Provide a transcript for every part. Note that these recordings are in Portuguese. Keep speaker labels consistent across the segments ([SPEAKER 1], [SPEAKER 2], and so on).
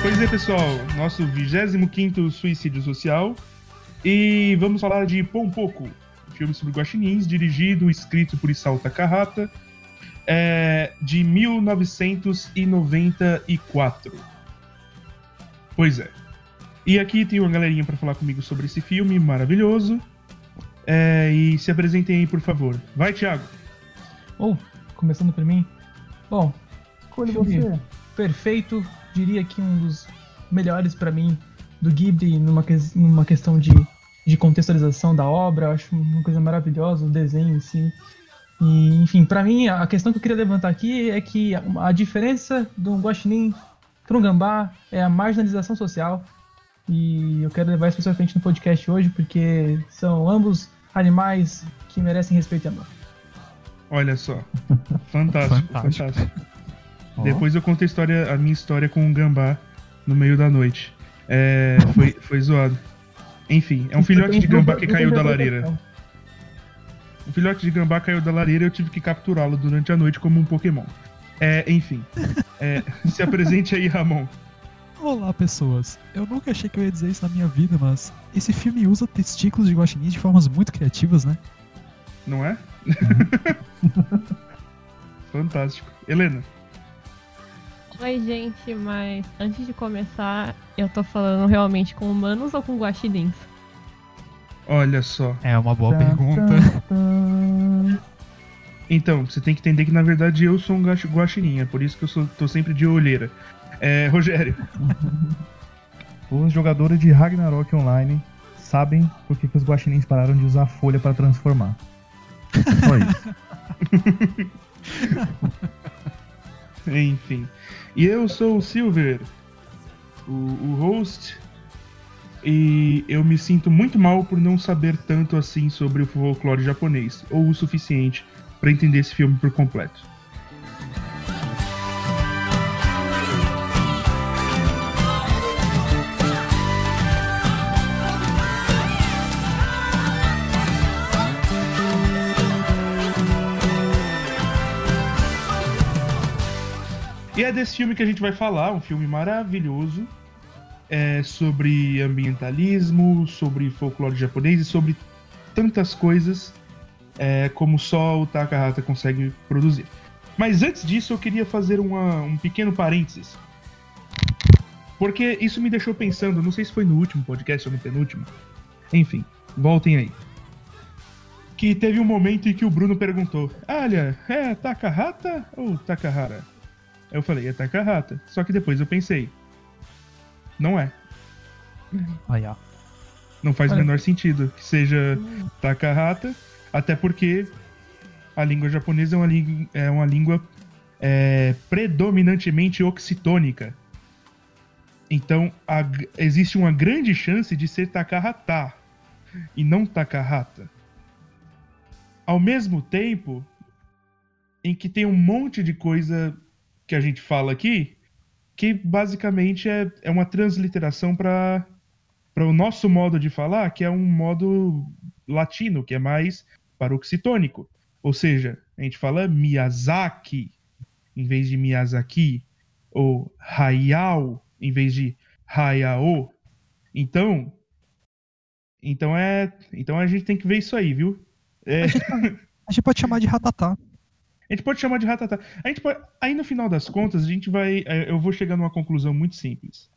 [SPEAKER 1] Pois é, pessoal, nosso 25º Suicídio Social. E vamos falar de Pompoco, filme sobre guaxinins, dirigido e escrito por Isao Takahata, é, de 1994. Pois é. E aqui tem uma galerinha para falar comigo sobre esse filme maravilhoso. É, e se apresentem aí, por favor. Vai, Thiago.
[SPEAKER 2] Bom, começando por mim. Bom,
[SPEAKER 3] Escolhe
[SPEAKER 2] Filme.
[SPEAKER 3] você.
[SPEAKER 2] perfeito, diria que um dos melhores pra mim do Ghibli numa, que- numa questão de, de contextualização da obra, eu acho uma coisa maravilhosa, o desenho em si. E, enfim, pra mim, a questão que eu queria levantar aqui é que a, a diferença do guaxinim para um gambá é a marginalização social. E eu quero levar isso pra frente no podcast hoje, porque são ambos animais que merecem respeito e amor.
[SPEAKER 1] Olha só. Fantástico,
[SPEAKER 4] Fantástico.
[SPEAKER 1] fantástico.
[SPEAKER 3] Ó,
[SPEAKER 1] Depois eu conto a, história, a minha história com um gambá no meio da noite. É, foi, foi zoado. Enfim, é um filhote de gambá que caiu da lareira. Um filhote de gambá caiu da lareira e eu tive que capturá-lo durante a noite como um Pokémon. É, enfim. É, se apresente aí, Ramon.
[SPEAKER 4] Olá, pessoas. Eu nunca achei que eu ia dizer isso na minha vida, mas esse filme usa testículos de guaxinins de formas muito criativas, né?
[SPEAKER 1] Não é? Fantástico. Helena.
[SPEAKER 5] Oi, gente, mas antes de começar, eu tô falando realmente com humanos ou com guaxinins?
[SPEAKER 1] Olha só.
[SPEAKER 4] É uma boa
[SPEAKER 3] Tá,
[SPEAKER 4] pergunta.
[SPEAKER 3] tá, tá.
[SPEAKER 1] Então, você tem que entender que na verdade eu sou um guaxinim, é por isso que eu sou, tô sempre de olheira. É, Rogério.
[SPEAKER 3] Os jogadores de Ragnarok Online sabem por que, os guaxinins pararam de usar folha para transformar. Só isso.
[SPEAKER 1] Enfim. E eu sou o Silver, o, o host. E eu me sinto muito mal por não saber tanto assim sobre o folclore japonês, ou o suficiente pra entender esse filme por completo. E é desse filme que a gente vai falar, um filme maravilhoso, é, sobre ambientalismo, sobre folclore japonês e sobre tantas coisas é, como só o Takahata consegue produzir. Mas antes disso, eu queria fazer uma- um pequeno parênteses. Porque isso me deixou pensando, não sei se foi no último podcast ou no penúltimo. Enfim, voltem aí. Que teve um momento em que o Bruno perguntou: Olha, é Takahata ou Takahara? Eu falei, é Takahata. Só que depois eu pensei, não é.
[SPEAKER 4] Aí, ó.
[SPEAKER 1] Não faz o
[SPEAKER 2] Olha.
[SPEAKER 1] menor sentido que seja Takahata, até porque a língua japonesa é uma, língua- é uma língua é, predominantemente oxitônica. Então a existe uma grande chance de ser Takahata e não Takahata. Ao mesmo tempo em que tem um monte de coisa que a gente fala aqui que basicamente é, é uma transliteração para o nosso modo de falar, que é um modo latino, que é mais paroxitônico. Ou seja, a gente fala Miyazaki em vez de Miyazaki, ou Hayao em vez de Hayao. Então, então é, então a gente tem que ver isso aí, viu? É,
[SPEAKER 4] A gente pode chamar de ratatá.
[SPEAKER 1] A gente pode chamar de ratatá. A gente pode- aí no final das contas, a gente vai. é, Eu vou chegar numa conclusão muito simples.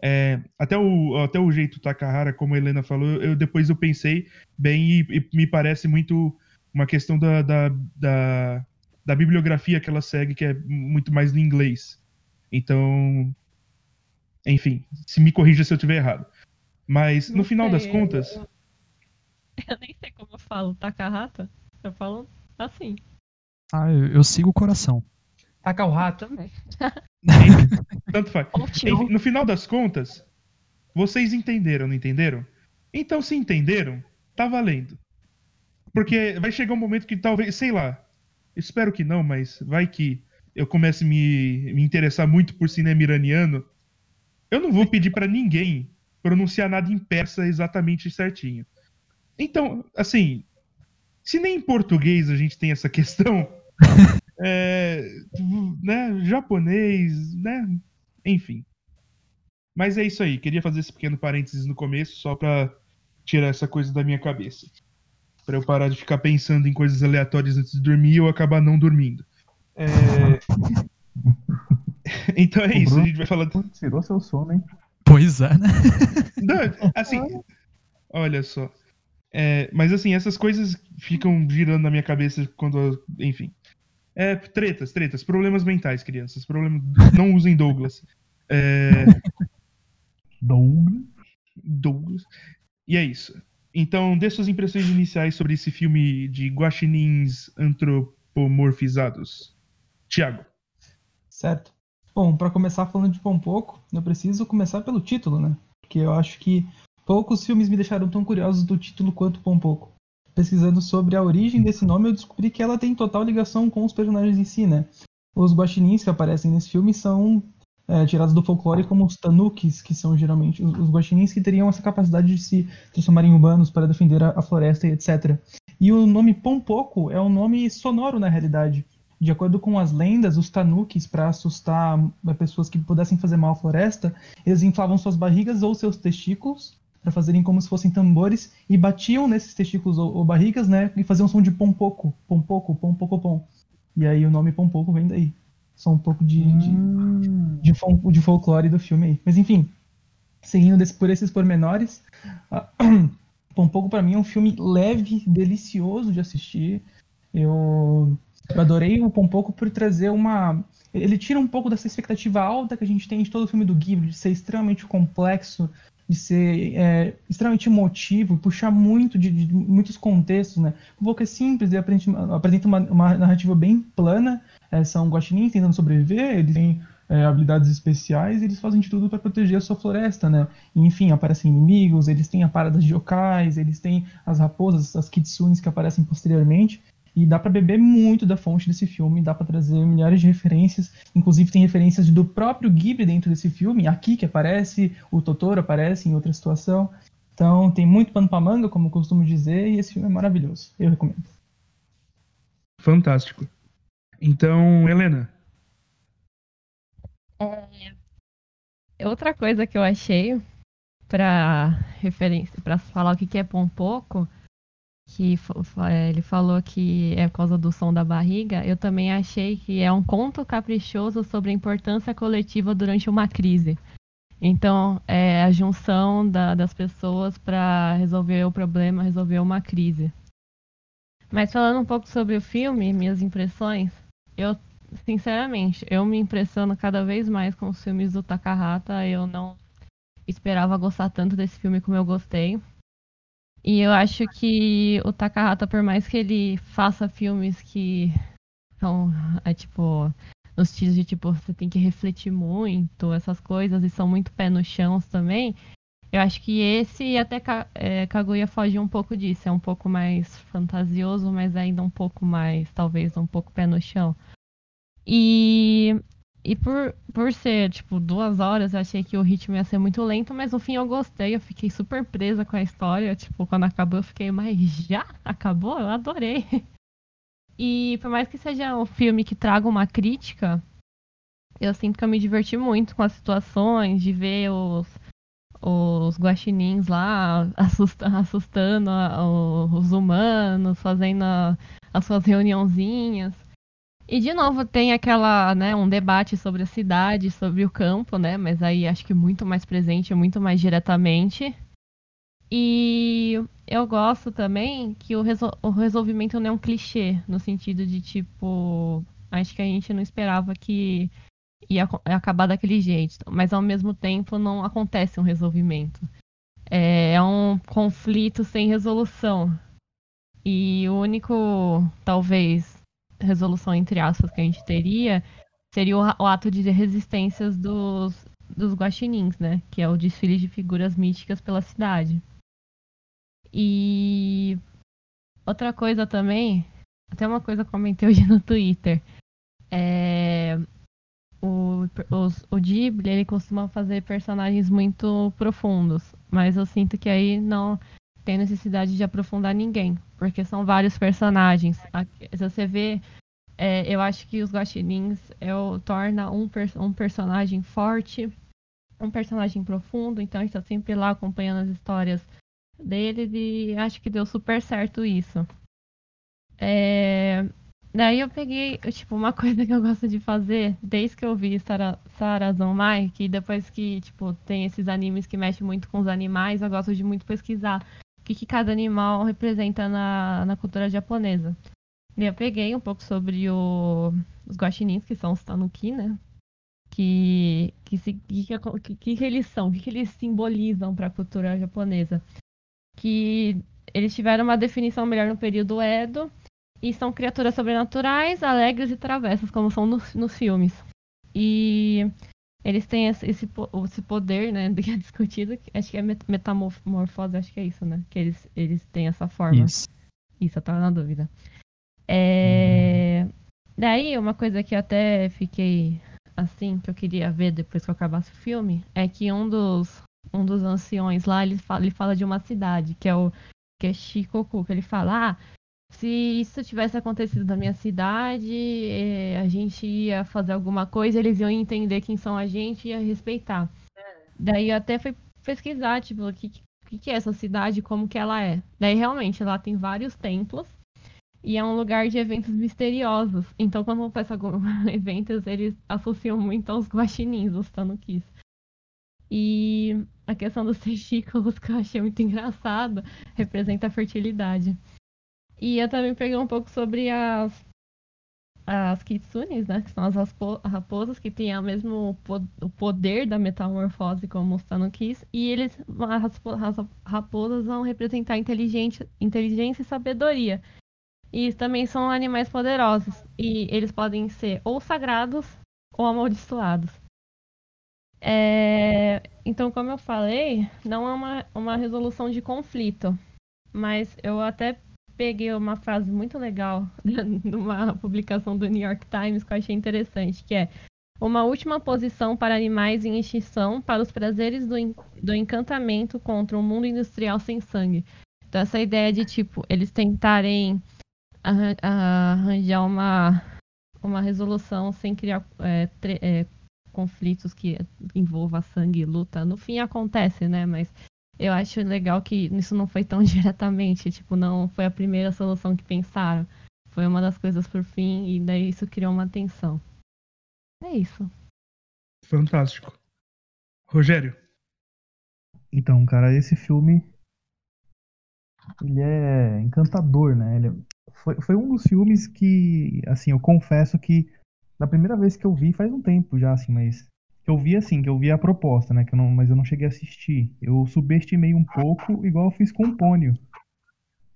[SPEAKER 1] É, até, o, até o jeito Takahara, como a Helena falou, eu, depois eu pensei bem e, e me parece muito uma questão da, da, da, da bibliografia que ela segue, que é muito mais no inglês. Então. Enfim, se me corrija se eu estiver errado. Mas no
[SPEAKER 5] Não
[SPEAKER 1] final das
[SPEAKER 5] sei,
[SPEAKER 1] contas.
[SPEAKER 5] Eu, eu nem sei como eu falo Takahata. Eu falo assim.
[SPEAKER 4] Ah, eu, eu sigo o coração.
[SPEAKER 2] Taca o rato.
[SPEAKER 5] Também.
[SPEAKER 1] Tanto faz. Enfim, no final das contas, vocês entenderam, não entenderam? Então, se entenderam, tá valendo. Porque vai chegar um momento que talvez, sei lá, espero que não, mas vai que eu comece a me, me interessar muito por cinema iraniano. Eu não vou pedir pra ninguém pronunciar nada em persa exatamente certinho. Então, assim, Se nem em português a gente tem essa questão, é, né, japonês, né, enfim. Mas é isso aí, queria fazer esse pequeno parênteses no começo, só pra tirar essa coisa da minha cabeça. Pra eu parar de ficar pensando em coisas aleatórias antes de dormir e eu acabar não dormindo. É... então é
[SPEAKER 3] O
[SPEAKER 1] isso, a gente vai falar.
[SPEAKER 3] Tirou seu sono, hein?
[SPEAKER 4] Pois é, né?
[SPEAKER 1] Não, assim, olha só. É, mas assim, essas coisas ficam girando na minha cabeça quando. Enfim. É, tretas, tretas, problemas mentais, crianças. Problemas. Não usem Douglas. É,
[SPEAKER 3] Douglas.
[SPEAKER 1] Douglas. E é isso. Então, dê suas impressões iniciais sobre esse filme de guaxinins antropomorfizados. Tiago.
[SPEAKER 2] Certo. Bom, para começar falando de Pão Pouco, eu preciso começar pelo título, né? Porque eu acho que poucos filmes me deixaram tão curiosos do título quanto Pão Pouco. Pesquisando sobre a origem desse nome, eu descobri que ela tem total ligação com os personagens em si, né? Os guaxinins que aparecem nesse filme são é, tirados do folclore como os tanukis, que são geralmente os, os guaxinins que teriam essa capacidade de se transformar em humanos para defender a, a floresta e etc. E o nome Pão Pouco é um nome sonoro na realidade. De acordo com as lendas, os tanukis, para assustar eh, pessoas que pudessem fazer mal à floresta, eles inflavam suas barrigas ou seus testículos para fazerem como se fossem tambores e batiam nesses testículos ou, ou barrigas, né, e faziam um som de pom pouco, pom pouco, pom. E aí o nome pom pouco vem daí. Só um pouco de, de,
[SPEAKER 3] Hum.
[SPEAKER 2] de, fol- de folclore do filme aí. Mas enfim, seguindo desse- por esses pormenores, Pão Pouco pra mim é um filme leve, delicioso de assistir. Eu, eu adorei o Pão Pouco por trazer uma. Ele tira um pouco dessa expectativa alta que a gente tem de todo o filme do Ghibli, de ser extremamente complexo, de ser é, extremamente emotivo, puxar muito de, de muitos contextos, né? O Pouco é simples, ele apresenta, uma, uma narrativa bem plana, é, são guaxinins tentando sobreviver, eles têm é, habilidades especiais, eles fazem de tudo para proteger a sua floresta, né? E, enfim, aparecem inimigos, eles têm a parada de yokais, eles têm as raposas, as kitsunes que aparecem posteriormente. E dá para beber muito da fonte desse filme, dá para trazer milhares de referências, inclusive tem referências do próprio Ghibli dentro desse filme, aqui que aparece, o Totoro aparece em outra situação. Então tem muito pano pra manga, como eu costumo dizer, e esse filme é maravilhoso. Eu recomendo.
[SPEAKER 1] Fantástico. Então, Helena.
[SPEAKER 5] Outra coisa que eu achei pra referência, para falar o que que é pão pouco, que é, ele falou que é por causa do som da barriga, eu também achei que é um conto caprichoso sobre a importância coletiva durante uma crise. Então, é a junção da- das pessoas para resolver o problema, resolver uma crise. Mas falando um pouco sobre o filme, minhas impressões, eu sinceramente, eu me impressiono cada vez mais com os filmes do Takahata. Eu não esperava gostar tanto desse filme como eu gostei. E eu acho que o Takahata, por mais que ele faça filmes que são, é, tipo, nos estilos de tipo, você tem que refletir muito, essas coisas, e são muito pé no chão também. Eu acho que esse e até é, Kaguya foge um pouco disso. É um pouco mais fantasioso, mas ainda um pouco mais, talvez, um pouco pé no chão. E, e por, por ser, tipo, duas horas, eu achei que o ritmo ia ser muito lento, mas no fim eu gostei, eu fiquei super presa com a história. Tipo, quando acabou, eu fiquei, mas já acabou? Eu adorei. E por mais que seja um filme que traga uma crítica, eu sinto que eu me diverti muito com as situações, de ver os, os guaxinins lá assusta- assustando a- os humanos, fazendo a- as suas reuniãozinhas. E de novo tem aquela, né, um debate sobre a cidade, sobre o campo, né, mas aí acho que muito mais presente, muito mais diretamente. E eu gosto também que o, resol- o resolvimento não é um clichê, no sentido de tipo, acho que a gente não esperava que ia acabar daquele jeito, mas ao mesmo tempo não acontece um resolvimento. É, é um conflito sem resolução. E o único, talvez, resolução entre aspas que a gente teria seria o, o ato de resistências dos, dos guaxinins, né? Que é o desfile de figuras místicas pela cidade. E outra coisa também, até uma coisa que comentei hoje no Twitter. É, o, os, o Ghibli, ele costuma fazer personagens muito profundos, mas eu sinto que aí não tem necessidade de aprofundar ninguém, porque são vários personagens. Se você vê, é, eu acho que os guaxinins é, torna um, um personagem forte, um personagem profundo, então a gente tá sempre lá acompanhando as histórias deles e acho que deu super certo isso. É, Daí eu peguei, tipo, uma coisa que eu gosto de fazer, desde que eu vi Sara, Sarazan que depois que, tipo, tem esses animes que mexem muito com os animais, eu gosto de muito pesquisar que, que cada animal representa na, na cultura japonesa. E eu peguei um pouco sobre o, os guaxinins, que são os tanuki, né? Que, que, se, que, que, que eles são, o que, que eles simbolizam para a cultura japonesa. Que eles tiveram uma definição melhor no período Edo, e são criaturas sobrenaturais, alegres e travessas, como são nos, nos filmes. E eles têm esse, esse, esse poder, né, que é discutido, acho que é metamorfose, acho que é isso, né? Que eles, eles têm essa forma.
[SPEAKER 4] Isso.
[SPEAKER 5] Isso, eu tava na dúvida. É... Daí, uma coisa que eu até fiquei assim, que eu queria ver depois que eu acabasse o filme, é que um dos, um dos anciões lá, ele fala, ele fala de uma cidade, que é o que é Shikoku, que ele fala, ah, se isso tivesse acontecido na minha cidade, eh, a gente ia fazer alguma coisa, eles iam entender quem são a gente e ia respeitar. Daí eu até fui pesquisar, tipo, o que, que, que é essa cidade, como que ela é. Daí realmente lá tem vários templos e é um lugar de eventos misteriosos. Então quando acontece alguns eventos, eles associam muito aos guaxinins, os tanukis. E a questão dos testículos, que eu achei muito engraçado, representa a fertilidade. E eu também peguei um pouco sobre as, as kitsunes, né? Que são as raposas que têm o mesmo o poder da metamorfose como os tanukis. E eles, as raposas vão representar inteligência, inteligência e sabedoria. E também são animais poderosos. E eles podem ser ou sagrados ou amaldiçoados. É... Então, como eu falei, não é uma, uma resolução de conflito. Mas eu até peguei uma frase muito legal numa publicação do New York Times que eu achei interessante, que é uma última posição para animais em extinção para os prazeres do, do encantamento contra um mundo industrial sem sangue. Então essa ideia de tipo eles tentarem arranjar uma uma resolução sem criar é, é, conflitos que envolva sangue e luta. No fim acontece, né? Mas eu acho legal que isso não foi tão diretamente, tipo, não foi a primeira solução que pensaram. Foi uma das coisas por fim e daí isso criou uma tensão. É isso.
[SPEAKER 1] Fantástico. Rogério.
[SPEAKER 3] Então, cara, esse filme ele é encantador, né? Ele é, foi, foi um dos filmes que, assim, eu confesso que da primeira vez que eu vi faz um tempo já, assim, mas eu vi assim, que eu vi a proposta, né? Que eu não, mas eu não cheguei a assistir. Eu subestimei um pouco, igual eu fiz com o Pônio.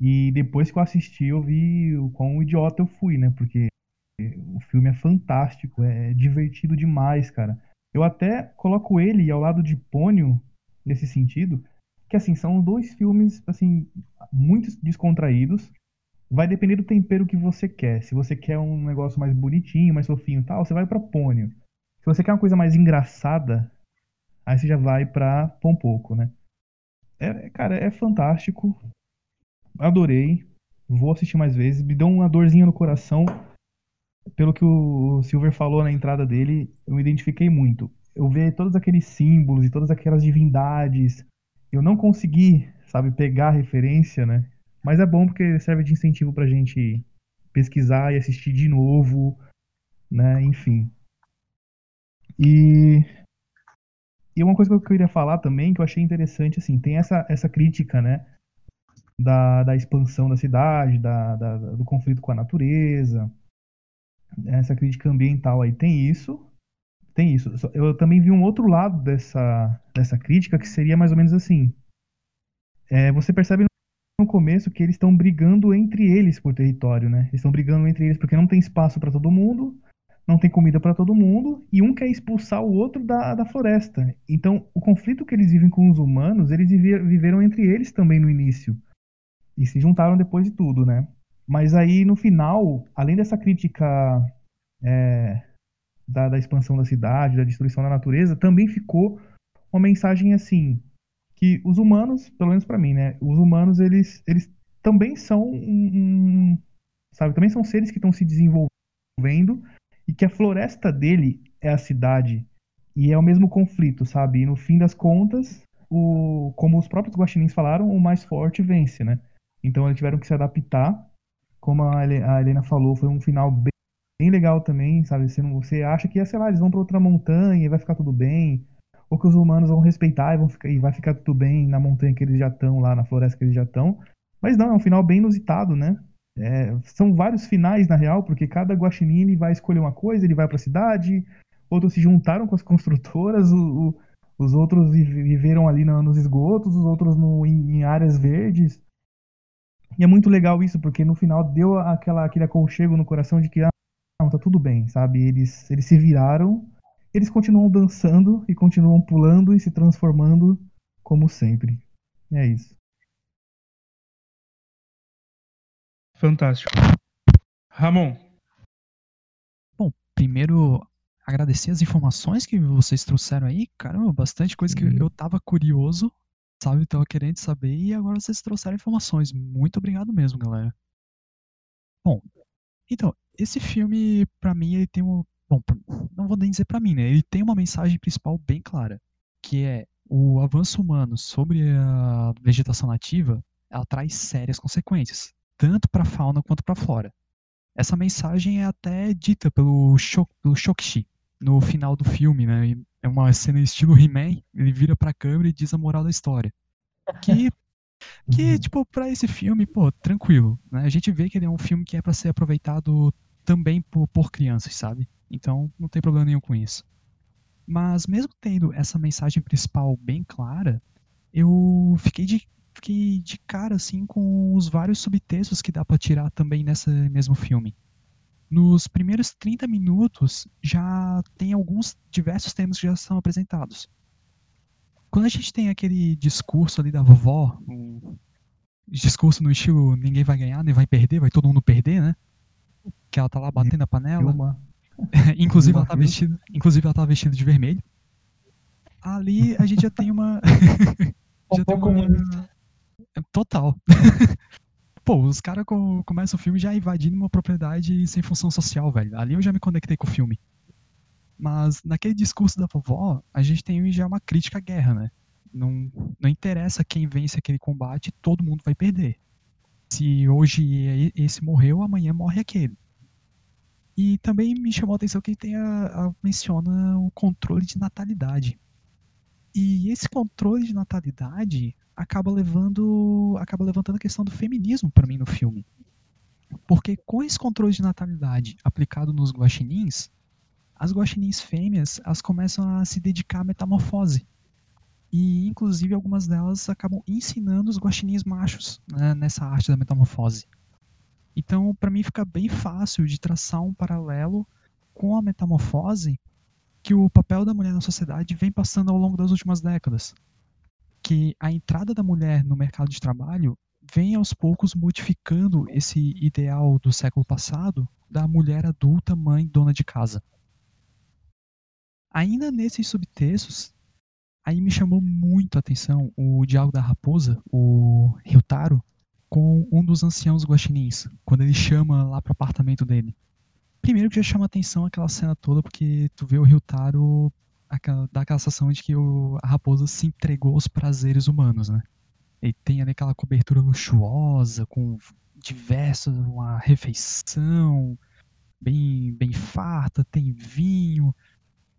[SPEAKER 3] E depois que eu assisti, eu vi o quão idiota eu fui, né? Porque o filme é fantástico, é divertido demais, cara. Eu até coloco ele ao lado de Pônio, nesse sentido, que assim, são dois filmes, assim, muito descontraídos. Vai depender do tempero que você quer. Se você quer um negócio mais bonitinho, mais fofinho e tal, você vai pra Pônio. Se você quer uma coisa mais engraçada, aí você já vai pra Pompoco, né? É, cara, é fantástico. Adorei. Vou assistir mais vezes. Me deu uma dorzinha no coração. Pelo que o Silver falou na entrada dele, eu me identifiquei muito. Eu ver todos aqueles símbolos e todas aquelas divindades. Eu não consegui, sabe, pegar a referência, né? Mas é bom porque serve de incentivo pra gente pesquisar e assistir de novo, né? Enfim. E, e uma coisa que eu queria falar também, que eu achei interessante, assim, tem essa, essa crítica, né? Da, da expansão da cidade, da, da, do conflito com a natureza, essa crítica ambiental aí. Tem isso, tem isso. Eu também vi um outro lado dessa, dessa crítica, que seria mais ou menos assim. É, você percebe no começo que eles estão brigando entre eles por território, né? Eles estão brigando entre eles porque não tem espaço para todo mundo não tem comida para todo mundo e um quer expulsar o outro da, da floresta. Então, o conflito que eles vivem com os humanos, eles viveram entre eles também no início. E se juntaram depois de tudo, né? Mas aí, no final, além dessa crítica é, da, da expansão da cidade, da destruição da natureza, também ficou uma mensagem assim, que os humanos, pelo menos pra mim, né? Os humanos, eles, eles também são um, um- sabe, também são seres que estão se desenvolvendo e que a floresta dele é a cidade e é o mesmo conflito, sabe? E no fim das contas, o, como os próprios guaxinins falaram, o mais forte vence, né? Então eles tiveram que se adaptar. Como a Hele- a Helena falou, foi um final bem, bem legal também, sabe? Você, não, você acha que, sei lá, eles vão pra outra montanha e vai ficar tudo bem, ou que os humanos vão respeitar e, vão ficar, e vai ficar tudo bem na montanha que eles já estão, lá na floresta que eles já estão. Mas não, é um final bem inusitado, né? É, são vários finais, na real, porque cada guaxinim vai escolher uma coisa, ele vai pra cidade, outros se juntaram com as construtoras, o- o- os outros vi- viveram ali nos esgotos, os outros no- em, em áreas verdes. E é muito legal isso, porque no final deu aquela, aquele aconchego no coração de que, ah, não, tá tudo bem, sabe? Eles, eles se viraram, eles continuam dançando e continuam pulando e se transformando como sempre. É isso.
[SPEAKER 1] Fantástico. Ramon,
[SPEAKER 4] Primeiro, agradecer as informações que vocês trouxeram aí. Caramba, bastante coisa que eu tava curioso, sabe? Tava querendo saber e agora vocês trouxeram informações. Muito obrigado mesmo, galera. Bom, então, esse filme, pra mim, ele tem um. Bom, não vou nem dizer pra mim, né? Ele tem uma mensagem principal bem clara, que é o avanço humano sobre a vegetação nativa, ela traz sérias consequências, tanto pra fauna quanto pra flora. Essa mensagem é até dita pelo, Shok, pelo Shokshi no final do filme, né? É uma cena estilo He-Man, ele vira pra câmera e diz a moral da história. Que, que tipo, pra esse filme, pô, tranquilo, né? A gente vê que ele é um filme que é pra ser aproveitado também por, por crianças, sabe? Então, não tem problema nenhum com isso. Mas mesmo tendo essa mensagem principal bem clara, eu fiquei de, fiquei de cara assim com os vários subtextos que dá pra tirar também nesse mesmo filme. Nos primeiros 30 minutos já tem alguns diversos temas que já são apresentados. Quando a gente tem aquele discurso ali da vovó, um discurso no estilo ninguém vai ganhar, nem vai perder, vai todo mundo perder, né? Que ela tá lá batendo a panela. Inclusive, ela tá vestida, inclusive ela tá vestida de vermelho. Ali a gente já tem uma já tem
[SPEAKER 2] pouco
[SPEAKER 4] uma total. Pô, os caras co começam o filme já invadindo uma propriedade sem função social, velho. Ali eu já me conectei com o filme. Mas naquele discurso da vovó, a gente tem já uma crítica à guerra, né? Não, não interessa quem vence aquele combate, todo mundo vai perder. Se hoje e- esse morreu, amanhã morre aquele. E também me chamou a atenção que tem a, a- menciona o controle de natalidade. E esse controle de natalidade acaba levando acaba levantando a questão do feminismo para mim no filme. Porque com esse controle de natalidade aplicado nos guaxinins, as guaxinins fêmeas, elas começam a se dedicar à metamorfose. E inclusive algumas delas acabam ensinando os guaxinins machos né, nessa arte da metamorfose. Então, para mim fica bem fácil de traçar um paralelo com a metamorfose que o papel da mulher na sociedade vem passando ao longo das últimas décadas. Que a entrada da mulher no mercado de trabalho vem aos poucos modificando esse ideal do século passado da mulher adulta, mãe, dona de casa. Ainda nesses subtextos, aí me chamou muito a atenção o diálogo da raposa, o Ryutaro, com um dos anciãos guaxinins, quando ele chama lá pro apartamento dele. Primeiro que já chama atenção aquela cena toda, porque tu vê o Ryutaro aquela, dá aquela sensação de que o, a raposa se entregou aos prazeres humanos, né? Ele tem ali aquela cobertura luxuosa, com diversas, uma refeição bem, bem farta, tem vinho.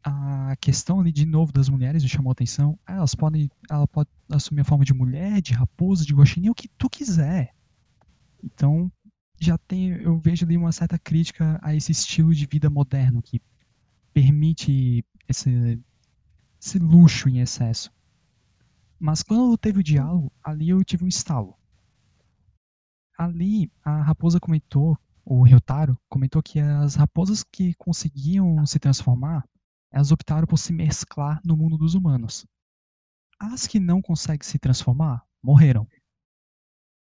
[SPEAKER 4] A questão ali, de novo, das mulheres me chamou a atenção. Elas podem, ela pode assumir a forma de mulher, de raposa, de guaxinim, o que tu quiser. Então, já tem, eu vejo ali uma certa crítica a esse estilo de vida moderno que permite esse, esse luxo em excesso. Mas quando teve o diálogo, ali eu tive um estalo. Ali a raposa comentou, o Ryotaro comentou que as raposas que conseguiam se transformar, elas optaram por se mesclar no mundo dos humanos. As que não conseguem se transformar, morreram.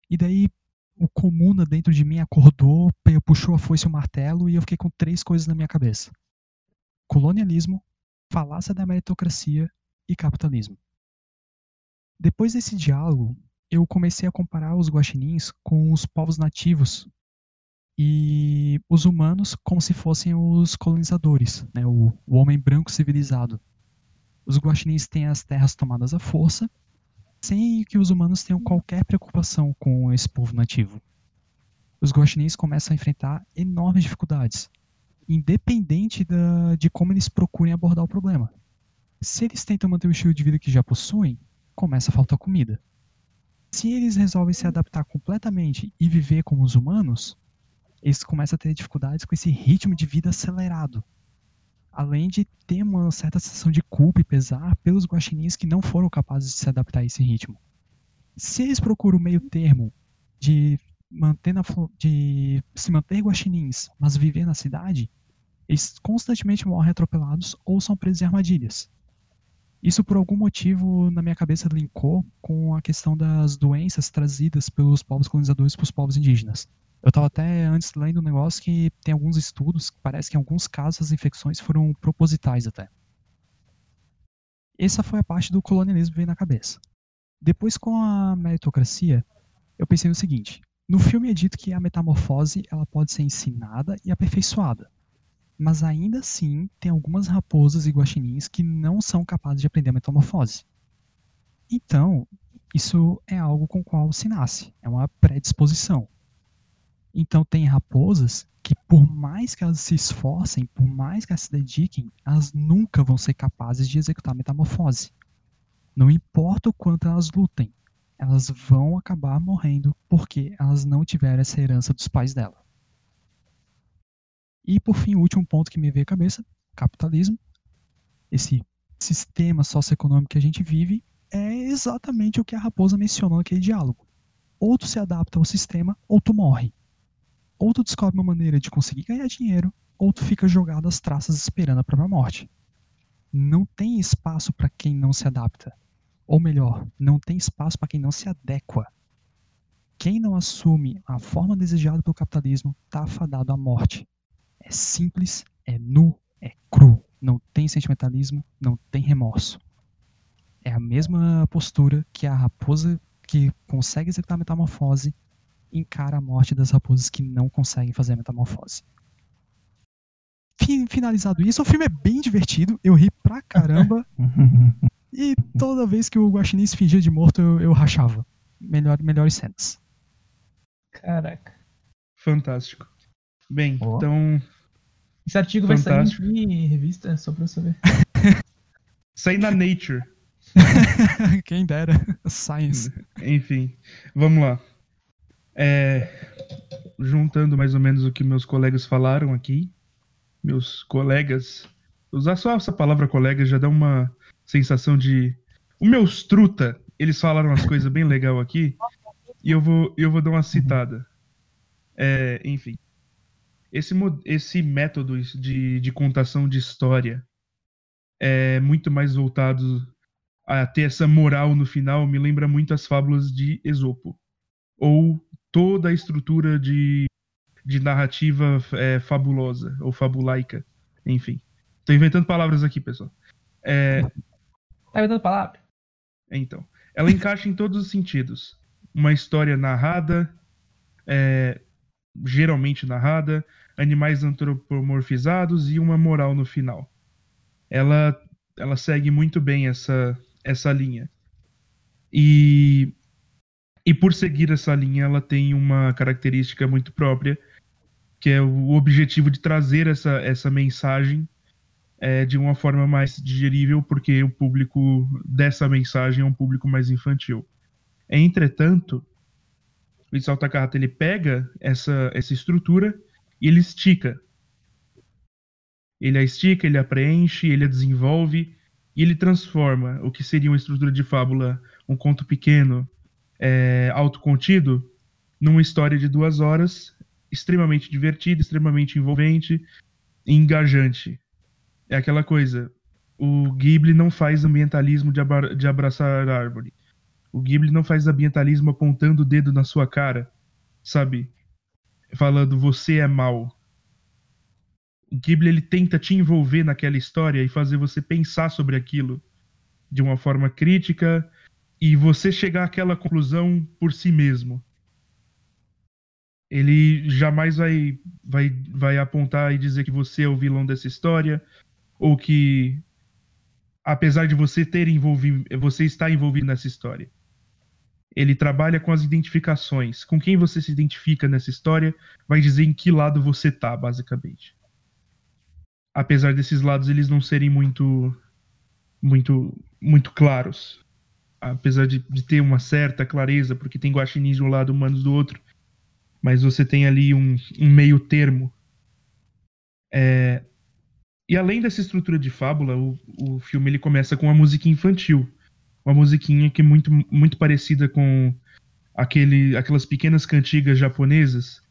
[SPEAKER 4] E daí o comuna dentro de mim acordou, puxou a foice e o martelo e eu fiquei com três coisas na minha cabeça: colonialismo, falácia da meritocracia e capitalismo. Depois desse diálogo, eu comecei a comparar os guaxinins com os povos nativos e os humanos como se fossem os colonizadores, né, o, o homem branco civilizado. Os guaxinins têm as terras tomadas à força, sem que os humanos tenham qualquer preocupação com esse povo nativo. Os guaxinins começam a enfrentar enormes dificuldades, independente da, de como eles procurem abordar o problema. Se eles tentam manter o estilo de vida que já possuem, começa a faltar comida. Se eles resolvem se adaptar completamente e viver como os humanos, eles começam a ter dificuldades com esse ritmo de vida acelerado. Além de ter uma certa sensação de culpa e pesar pelos guaxinins que não foram capazes de se adaptar a esse ritmo. Se eles procuram o meio termo de, manter na, de se manter guaxinins, mas viver na cidade, eles constantemente morrem atropelados ou são presos em armadilhas. Isso por algum motivo na minha cabeça linkou com a questão das doenças trazidas pelos povos colonizadores para os povos indígenas. Eu estava até antes lendo um negócio que tem alguns estudos que parece que em alguns casos as infecções foram propositais até. Essa foi a parte do colonialismo que veio na cabeça. Depois com a meritocracia, eu pensei no seguinte: no filme é dito que a metamorfose ela pode ser ensinada e aperfeiçoada mas ainda assim tem algumas raposas e guaxinins que não são capazes de aprender a metamorfose. Então, isso é algo com o qual se nasce, é uma predisposição. Então tem raposas que por mais que elas se esforcem, por mais que elas se dediquem, elas nunca vão ser capazes de executar a metamorfose. Não importa o quanto elas lutem, elas vão acabar morrendo porque elas não tiveram essa herança dos pais dela. E por fim, o último ponto que me veio à cabeça, capitalismo. Esse sistema socioeconômico que a gente vive é exatamente o que a raposa mencionou naquele diálogo. Ou tu se adapta ao sistema, ou tu morre. Ou tu descobre uma maneira de conseguir ganhar dinheiro, ou tu fica jogado às traças esperando a própria morte. Não tem espaço para quem não se adapta. Ou melhor, não tem espaço para quem não se adequa. Quem não assume a forma desejada pelo capitalismo está afadado à morte é simples, é nu, é cru. Não tem sentimentalismo, não tem remorso. É a mesma postura que a raposa que consegue executar a metamorfose encara a morte das raposas que não conseguem fazer a metamorfose. Finalizado isso, o filme é bem divertido, eu ri pra caramba. e toda vez que o Guaxinim se fingia de morto, eu, eu rachava. Melhor, melhores cenas.
[SPEAKER 2] Caraca.
[SPEAKER 1] Fantástico. Bem, oh. então
[SPEAKER 2] esse artigo Fantástico. vai sair em revista, só pra eu saber.
[SPEAKER 1] sair na Nature.
[SPEAKER 4] Quem dera. Science.
[SPEAKER 1] Enfim, vamos lá. É, juntando mais ou menos o que meus colegas falaram aqui, meus colegas. Usar só essa palavra colega já dá uma sensação de. O meus truta, eles falaram umas coisas bem legal aqui, e eu vou, eu vou dar uma citada. É, enfim. Esse, esse método de, de contação de história é muito mais voltado a ter essa moral no final, me lembra muito as fábulas de Esopo. Ou toda a estrutura de, de narrativa é, fabulosa, ou fabulaica. Enfim. Tô inventando palavras aqui, pessoal. É...
[SPEAKER 2] Tá inventando palavra?
[SPEAKER 1] Então. Ela encaixa em todos os sentidos. Uma história narrada, é, geralmente narrada, animais antropomorfizados e uma moral no final. Ela, ela segue muito bem essa, essa linha. E, e por seguir essa linha, ela tem uma característica muito própria, que é o objetivo de trazer essa, essa mensagem é, de uma forma mais digerível, porque o público dessa mensagem é um público mais infantil. Entretanto, o Isao Takahata ele pega essa, essa estrutura e ele estica. Ele a estica, ele a preenche, ele a desenvolve e ele transforma o que seria uma estrutura de fábula, um conto pequeno, é, autocontido, numa história de duas horas, extremamente divertida, extremamente envolvente e engajante. É aquela coisa. O Ghibli não faz ambientalismo de, abra de abraçar árvore. O Ghibli não faz ambientalismo apontando o dedo na sua cara, sabe? Falando você é mal. O Ghibli ele tenta te envolver naquela história e fazer você pensar sobre aquilo de uma forma crítica e você chegar àquela conclusão por si mesmo. Ele jamais vai, vai, vai apontar e dizer que você é o vilão dessa história, ou que, apesar de você ter envolvido, você está envolvido nessa história. Ele trabalha com as identificações. Com quem você se identifica nessa história vai dizer em que lado você tá, basicamente. Apesar desses lados eles não serem muito muito muito claros. Apesar de, de ter uma certa clareza, porque tem guaxinins de um lado, humanos do outro. Mas você tem ali um, um meio termo. É... E além dessa estrutura de fábula, o, o filme ele começa com uma música infantil uma musiquinha que é muito, muito parecida com aquele, aquelas pequenas cantigas japonesas,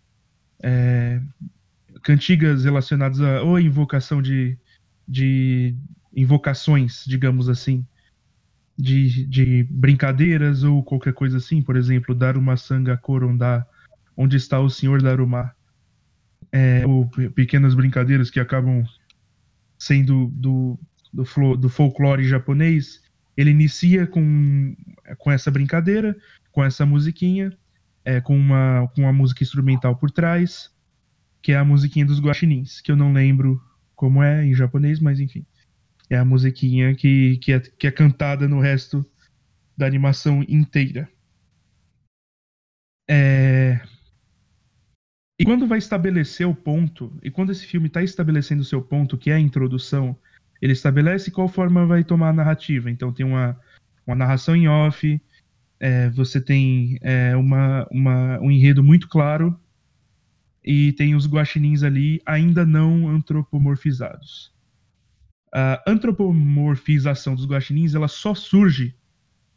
[SPEAKER 1] é, cantigas relacionadas a ou invocação de, de invocações, digamos assim, de, de brincadeiras ou qualquer coisa assim, por exemplo, Daruma Sanga Korondá, onde está o Senhor Daruma, é, ou pequenas brincadeiras que acabam sendo do, do, do folclore japonês, ele inicia com, com essa brincadeira, com essa musiquinha, é, com, uma, com uma música instrumental por trás, que é a musiquinha dos guaxinins, que eu não lembro como é em japonês, mas enfim. É a musiquinha que, que, é, que é cantada no resto da animação inteira. É... E quando vai estabelecer o ponto, e quando esse filme está estabelecendo o seu ponto, que é a introdução, ele estabelece qual forma vai tomar a narrativa. Então tem uma, uma narração em off, é, você tem é, uma, uma, um enredo muito claro e tem os guaxinins ali ainda não antropomorfizados. A antropomorfização dos guaxinins ela só surge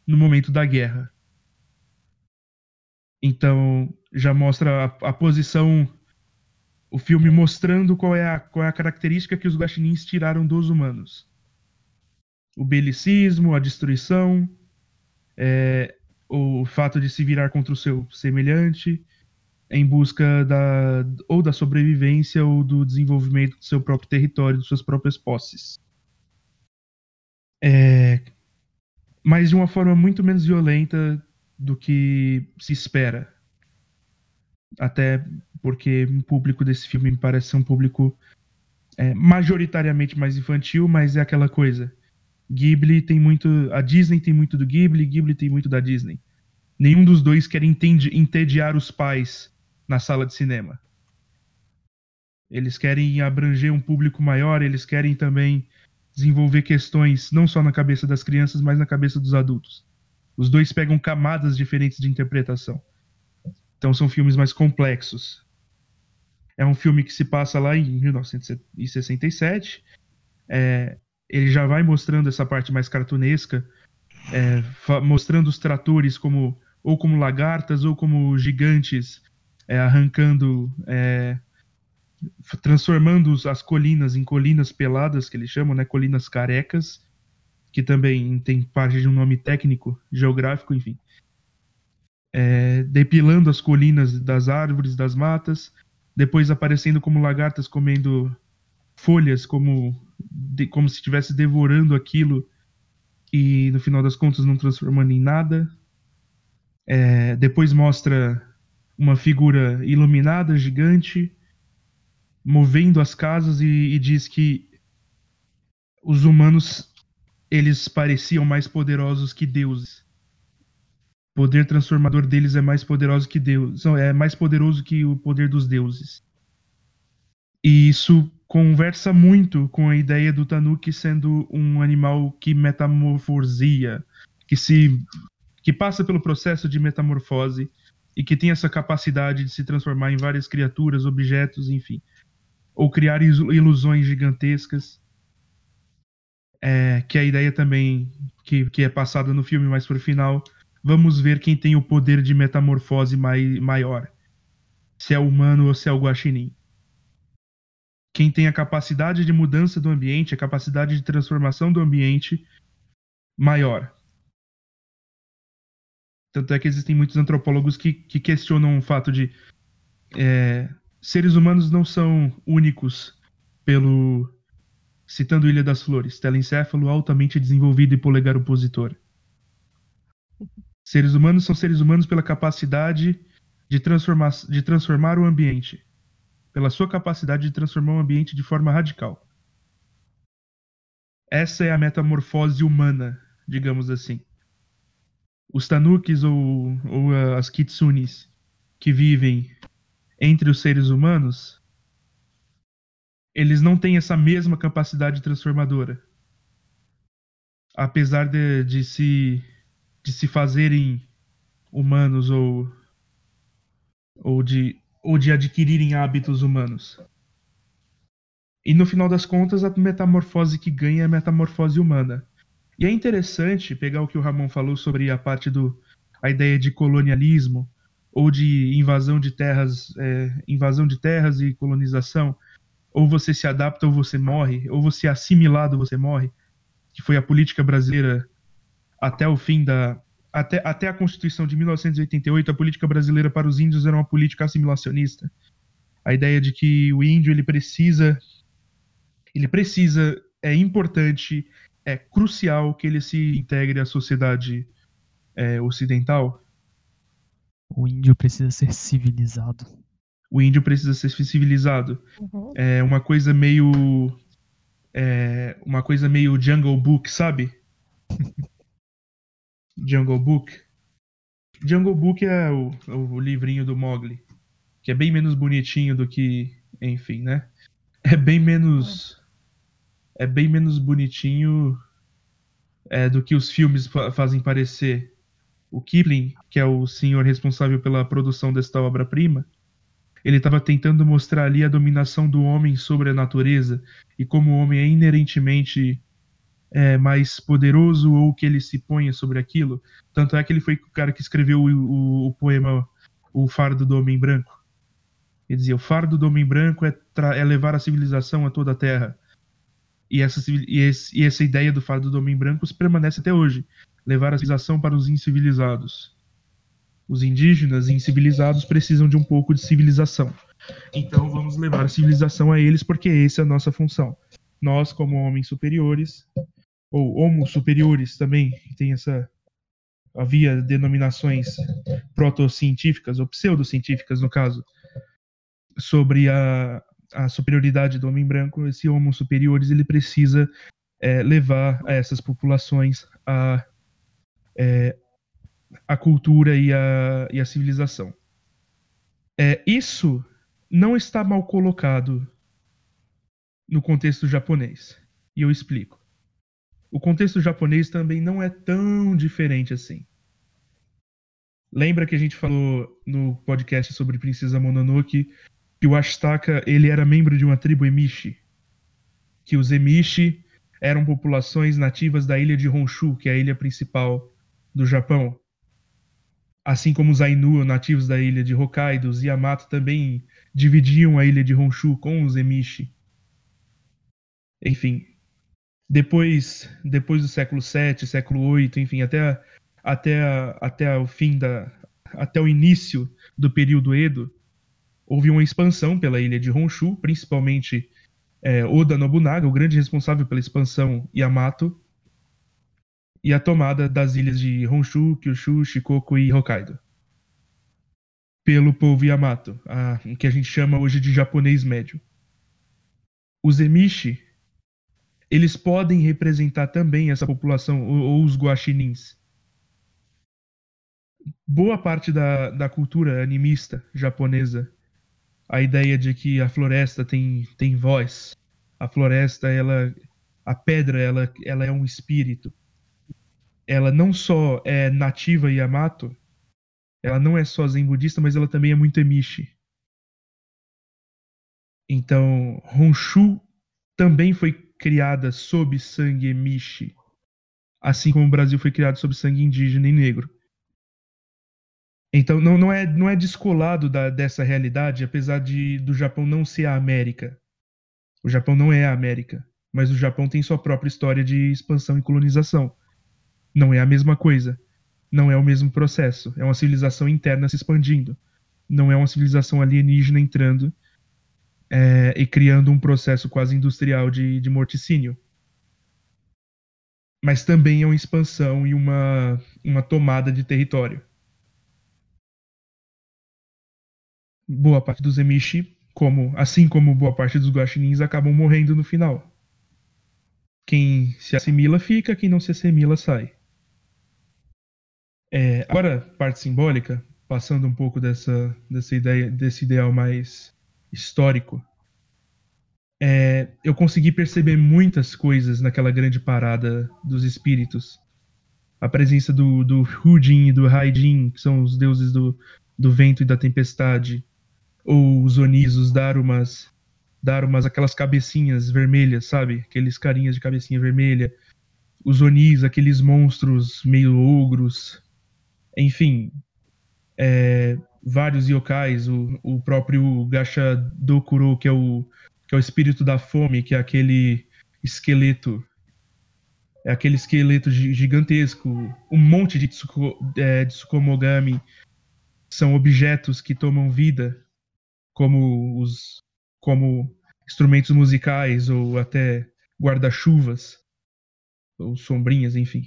[SPEAKER 1] no momento da guerra. Então já mostra a, a posição o filme mostrando qual é a, qual é a característica que os guaxinins tiraram dos humanos. O belicismo, a destruição, é, o fato de se virar contra o seu semelhante em busca da, ou da sobrevivência ou do desenvolvimento do seu próprio território, de suas próprias posses. É, mas de uma forma muito menos violenta do que se espera. Até porque o público desse filme me parece ser um público é, majoritariamente mais infantil, mas é aquela coisa. Ghibli tem muito. A Disney tem muito do Ghibli, Ghibli tem muito da Disney. Nenhum dos dois quer entediar os pais na sala de cinema. Eles querem abranger um público maior, eles querem também desenvolver questões não só na cabeça das crianças, mas na cabeça dos adultos. Os dois pegam camadas diferentes de interpretação. Então são filmes mais complexos. É um filme que se passa lá em 1967. É, ele já vai mostrando essa parte mais cartunesca, é, mostrando os tratores como ou como lagartas ou como gigantes é, arrancando, é, transformando as colinas em colinas peladas, que eles chamam, né, colinas carecas, que também tem parte de um nome técnico, geográfico, enfim. É, depilando as colinas das árvores, das matas, depois aparecendo como lagartas comendo folhas, como, de, como se estivesse devorando aquilo e no final das contas não transformando em nada. É, depois mostra uma figura iluminada, gigante, movendo as casas e, e diz que os humanos eles pareciam mais poderosos que deuses poder transformador deles é mais poderoso que Deus, é mais poderoso que o poder dos deuses. E isso conversa muito com a ideia do Tanuki sendo um animal que metamorfosia, que se que passa pelo processo de metamorfose e que tem essa capacidade de se transformar em várias criaturas, objetos, enfim, ou criar ilusões gigantescas. É, que é a ideia também que, que é passada no filme, mas por final Vamos ver quem tem o poder de metamorfose mai maior. Se é humano ou se é o guaxinim. Quem tem a capacidade de mudança do ambiente, a capacidade de transformação do ambiente maior. Tanto é que existem muitos antropólogos que, que questionam o fato de é, seres humanos não são únicos pelo. Citando Ilha das Flores, telencéfalo altamente desenvolvido e polegar opositor Seres humanos são seres humanos pela capacidade de transformar, de transformar o ambiente. Pela sua capacidade de transformar o ambiente de forma radical. Essa é a metamorfose humana, digamos assim. Os tanukis ou, ou uh, as kitsunes que vivem entre os seres humanos, eles não têm essa mesma capacidade transformadora. Apesar de, de se de se fazerem humanos ou ou de ou de adquirirem hábitos humanos. E no final das contas, a metamorfose que ganha é a metamorfose humana. E é interessante pegar o que o Ramon falou sobre a parte do a ideia de colonialismo ou de invasão de terras, é, invasão de terras e colonização, ou você se adapta ou você morre, ou você é assimilado ou você morre, que foi a política brasileira até o fim da até, até a Constituição de 1988, a política brasileira para os índios era uma política assimilacionista. A ideia de que o índio ele precisa ele precisa é importante, é crucial que ele se integre à sociedade é, ocidental.
[SPEAKER 4] O índio precisa ser civilizado.
[SPEAKER 1] O índio precisa ser civilizado.
[SPEAKER 5] Uhum.
[SPEAKER 1] É uma coisa meio é, uma coisa meio Jungle Book, sabe? Jungle Book. Jungle Book é o, o livrinho do Mowgli, que é bem menos bonitinho do que, enfim, né? É bem menos é bem menos bonitinho é, do que os filmes fa fazem parecer. O Kipling, que é o senhor responsável pela produção desta obra-prima, ele estava tentando mostrar ali a dominação do homem sobre a natureza e como o homem é inerentemente é, mais poderoso ou que ele se ponha sobre aquilo. Tanto é que ele foi o cara que escreveu o, o, o poema O Fardo do Homem Branco. Ele dizia: O fardo do homem branco é, é levar a civilização a toda a terra. E essa, e, esse, e essa ideia do fardo do homem branco permanece até hoje levar a civilização para os incivilizados. Os indígenas incivilizados precisam de um pouco de civilização. Então vamos levar a civilização a eles, porque essa é a nossa função. Nós, como homens superiores, ou homo superiores também, tem essa. Havia denominações protocientíficas, ou pseudocientíficas no caso, sobre a, a superioridade do homem branco. Esse homo superiores ele precisa é, levar essas populações a, é, a cultura e a, e a civilização. É, isso não está mal colocado no contexto japonês. E eu explico. O contexto japonês também não é tão diferente assim. Lembra que a gente falou no podcast sobre Princesa Mononoke que o Ashitaka ele era membro de uma tribo Emishi? Que os Emishi eram populações nativas da ilha de Honshu, que é a ilha principal do Japão. Assim como os Ainu, nativos da ilha de Hokkaido, os Yamato também dividiam a ilha de Honshu com os Emishi. Enfim, depois, depois do século VII, século VIII, enfim, até, até, até o fim da, até o início do período Edo, houve uma expansão pela ilha de Honshu, principalmente é, Oda Nobunaga, o grande responsável pela expansão Yamato, e a tomada das ilhas de Honshu, Kyushu, Shikoku e Hokkaido pelo povo Yamato, o que a gente chama hoje de japonês médio. Os Emishi eles podem representar também essa população, ou, ou os guaxinins. Boa parte da, da cultura animista japonesa, a ideia de que a floresta tem, tem voz, a floresta, ela, a pedra, ela, ela é um espírito. Ela não só é nativa Yamato, ela não é só zen budista, mas ela também é muito emishi. Então, Honshu também foi criada sob sangue Mishi, assim como o Brasil foi criado sob sangue indígena e negro. Então não, não, é, não é descolado da, dessa realidade, apesar de do Japão não ser a América. O Japão não é a América, mas o Japão tem sua própria história de expansão e colonização. Não é a mesma coisa. Não é o mesmo processo. É uma civilização interna se expandindo. Não é uma civilização alienígena entrando é, e criando um processo quase industrial de, de morticínio. mas também é uma expansão e uma, uma tomada de território. Boa parte dos Emishi, como, assim como boa parte dos Guaxinins, acabam morrendo no final. Quem se assimila fica, quem não se assimila sai. É, agora, parte simbólica, passando um pouco dessa, dessa ideia, desse ideal mais histórico, é, eu consegui perceber muitas coisas naquela grande parada dos espíritos. A presença do, do Hujin e do Raijin, que são os deuses do, do vento e da tempestade, ou os Onis, os Darumas, Darumas, aquelas cabecinhas vermelhas, sabe? Aqueles carinhas de cabecinha vermelha. Os Onis, aqueles monstros meio ogros. Enfim, é, vários yokais, o, o próprio Gacha Dokuro, que é o, que é o espírito da fome, que é aquele esqueleto. É aquele esqueleto gigantesco. Um monte de, tsuko, é, de Tsukomogami são objetos que tomam vida, como os como instrumentos musicais ou até guarda-chuvas ou sombrinhas, enfim.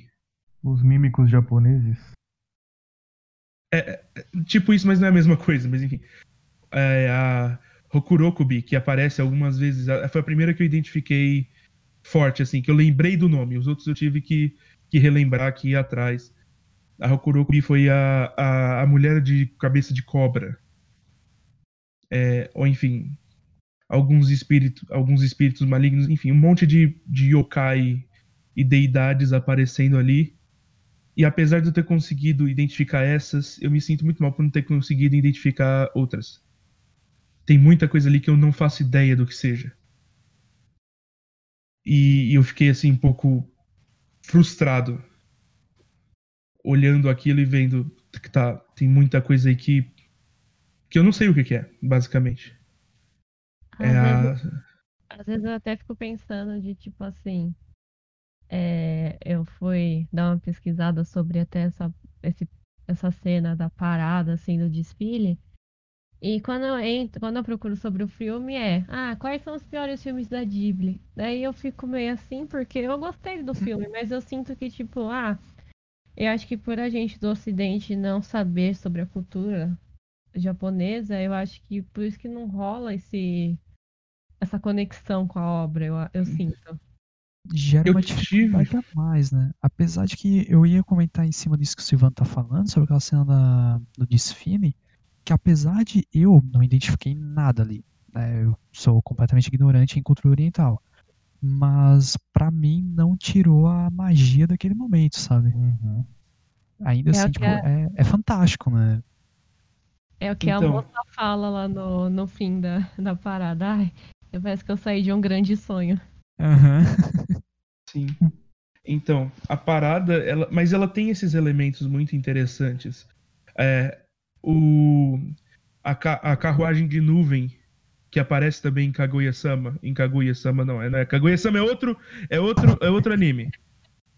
[SPEAKER 3] Os mímicos japoneses.
[SPEAKER 1] É, é, tipo isso, mas não é a mesma coisa, mas enfim. É, a Rokurokubi, que aparece algumas vezes, foi a primeira que eu identifiquei forte, assim, que eu lembrei do nome. Os outros eu tive que, que relembrar aqui atrás. A Rokurokubi foi a, a, a mulher de cabeça de cobra. É, ou enfim, alguns espíritos, alguns espíritos malignos, enfim, um monte de, de yokai e deidades aparecendo ali. E apesar de eu ter conseguido identificar essas, eu me sinto muito mal por não ter conseguido identificar outras. Tem muita coisa ali que eu não faço ideia do que seja. E, e eu fiquei assim um pouco frustrado olhando aquilo e vendo que tá, tem muita coisa aí que que eu não sei o que, que é, basicamente.
[SPEAKER 5] Às, é vezes, a... às vezes eu até fico pensando de tipo assim, é, eu fui dar uma pesquisada sobre até essa, esse, essa cena da parada, assim, do desfile. E quando eu, entro, quando eu procuro sobre o filme é, ah, quais são os piores filmes da Ghibli? Daí eu fico meio assim, porque eu gostei do filme, mas eu sinto que, tipo, ah, eu acho que por a gente do Ocidente não saber sobre a cultura japonesa, eu acho que por isso que não rola esse essa conexão com a obra, eu, eu sinto
[SPEAKER 4] gera uma dificuldade a mais, né? Apesar de que eu ia comentar em cima disso que o Silvano tá falando, sobre aquela cena da, do desfile, que apesar de eu não identifiquei nada ali, né? Eu sou completamente ignorante em cultura oriental. Mas para mim não tirou a magia daquele momento, sabe? Uhum. Ainda é assim, tipo, é... É, é... fantástico, né?
[SPEAKER 5] É o que então... a moça fala lá no, no fim da, da parada. Ai, parece que eu saí de um grande sonho.
[SPEAKER 4] Uhum.
[SPEAKER 1] Sim. Então, a parada, ela, mas ela tem esses elementos muito interessantes. É, o, a, a carruagem de nuvem que aparece também em Kaguya-sama. Em Kaguya-sama não, é, não é Kaguya-sama é outro, é outro, é outro anime.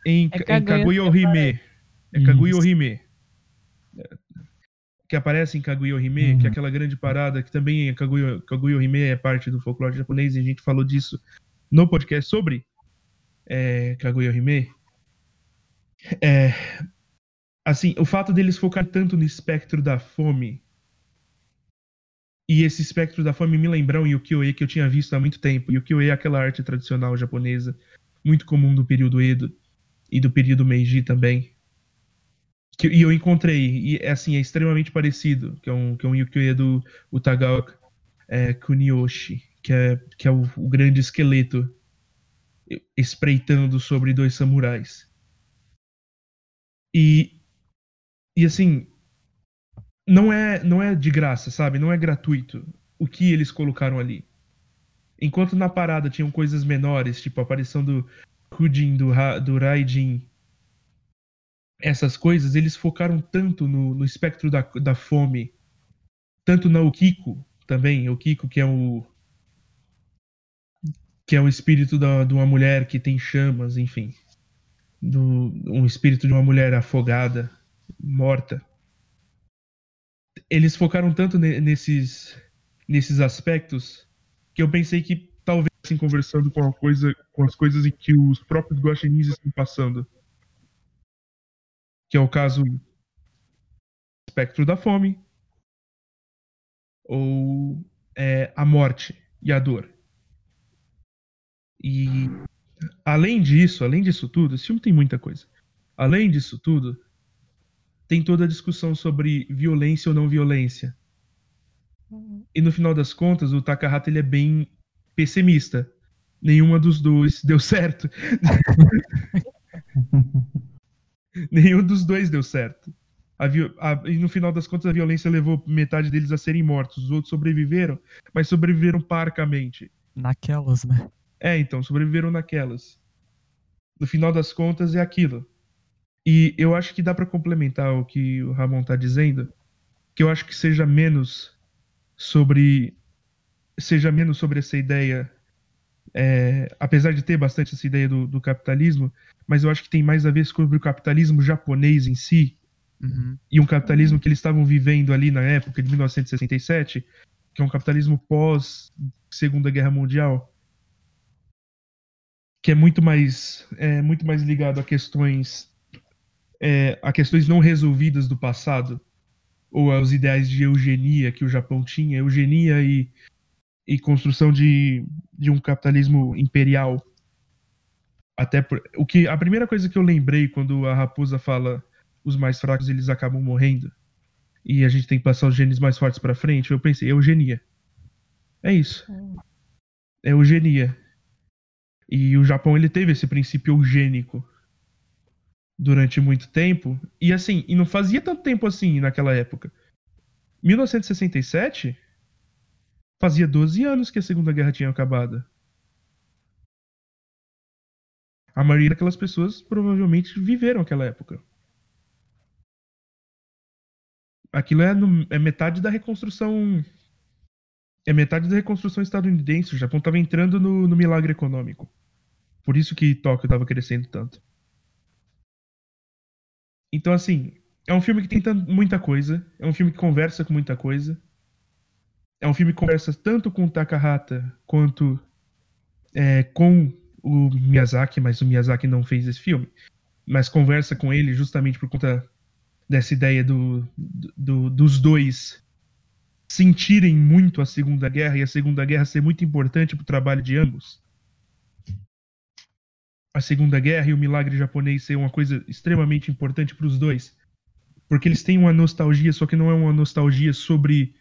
[SPEAKER 1] Em, é em Kaguya Ohime. É Kaguya Ohime. Que aparece em Kaguya Ohime, uhum. que é aquela grande parada que também é Kaguya, Kaguya Ohime é parte do folclore japonês e a gente falou disso no podcast sobre é, Kaguya Hime, é, assim, o fato deles focar tanto no espectro da fome e esse espectro da fome me lembram o Yukio-e que eu tinha visto há muito tempo. Yukio-e é aquela arte tradicional japonesa, muito comum do período Edo e do período Meiji também. Que, e eu encontrei, e assim, é extremamente parecido, que é um, que é um Yukio-e do Utagaoka é, Kunioshi que é, que é o, o grande esqueleto espreitando sobre dois samurais. E, e assim, não é, não é de graça, sabe? Não é gratuito o que eles colocaram ali. Enquanto na parada tinham coisas menores, tipo a aparição do Kujin, do, do Raijin, essas coisas, eles focaram tanto no, no espectro da, da fome, tanto na Okiko também, o Kiko que é o que é o espírito da, de uma mulher que tem chamas, enfim. Do, um espírito de uma mulher afogada, morta. Eles focaram tanto nesses, nesses aspectos que eu pensei que talvez conversando com coisa, com as coisas em que os próprios guaxinins estão passando. Que é o caso espectro da fome ou é, a morte e a dor. E além disso, além disso tudo, esse filme tem muita coisa. Além disso tudo, tem toda a discussão sobre violência ou não violência. E no final das contas, o Takahata ele é bem pessimista. Nenhuma dos dois deu certo. Nenhum dos dois deu certo. A, a, e no final das contas, a violência levou metade deles a serem mortos. Os outros sobreviveram, mas sobreviveram parcamente.
[SPEAKER 4] Naquelas, né?
[SPEAKER 1] É, então, sobreviveram naquelas. No final das contas, é aquilo. E eu acho que dá para complementar o que o Ramon tá dizendo, que eu acho que seja menos sobre seja menos sobre essa ideia, é, apesar de ter bastante essa ideia do, do, capitalismo, mas eu acho que tem mais a ver sobre o capitalismo japonês em si
[SPEAKER 4] uhum.
[SPEAKER 1] e um capitalismo que eles estavam vivendo ali na época de 1967, que é um capitalismo pós Segunda Guerra Mundial, que é muito mais é, muito mais ligado a questões é, a questões não resolvidas do passado ou aos ideais de eugenia que o Japão tinha, eugenia e, e construção de, de um capitalismo imperial. Até por, o que a primeira coisa que eu lembrei quando a raposa fala os mais fracos eles acabam morrendo e a gente tem que passar os genes mais fortes para frente, eu pensei eugenia. É isso. É eugenia. E o Japão ele teve esse princípio eugênico durante muito tempo. E assim, e não fazia tanto tempo assim naquela época. 1967 fazia 12 anos que a Segunda Guerra tinha acabado. A maioria daquelas pessoas provavelmente viveram aquela época. Aquilo é, no, é metade da reconstrução. É metade da reconstrução estadunidense. O Japão estava entrando no, no milagre econômico. Por isso que Tóquio estava crescendo tanto. Então, assim, é um filme que tem muita coisa, é um filme que conversa com muita coisa. É um filme que conversa tanto com o Takahata quanto é, com o Miyazaki, mas o Miyazaki não fez esse filme. Mas conversa com ele justamente por conta dessa ideia do, do, dos dois sentirem muito a Segunda Guerra e a Segunda Guerra ser muito importante para o trabalho de ambos a Segunda Guerra e o milagre japonês ser uma coisa extremamente importante para os dois. Porque eles têm uma nostalgia, só que não é uma nostalgia sobre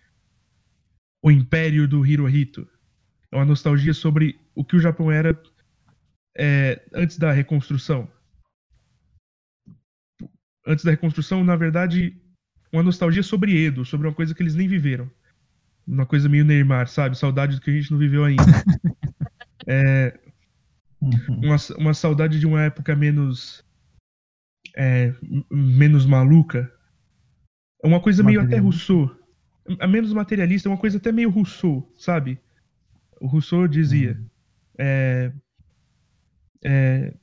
[SPEAKER 1] o império do Hirohito. É uma nostalgia sobre o que o Japão era é, antes da reconstrução. Antes da reconstrução, na verdade, uma nostalgia sobre Edo, sobre uma coisa que eles nem viveram. Uma coisa meio Neymar, sabe? Saudade do que a gente não viveu ainda. é,
[SPEAKER 3] Uhum.
[SPEAKER 1] Uma, uma saudade de uma época menos. É, menos maluca. É uma coisa meio até Rousseau. A menos materialista, é uma coisa até meio Rousseau, sabe? O Rousseau dizia.
[SPEAKER 3] Uhum.
[SPEAKER 1] É, é,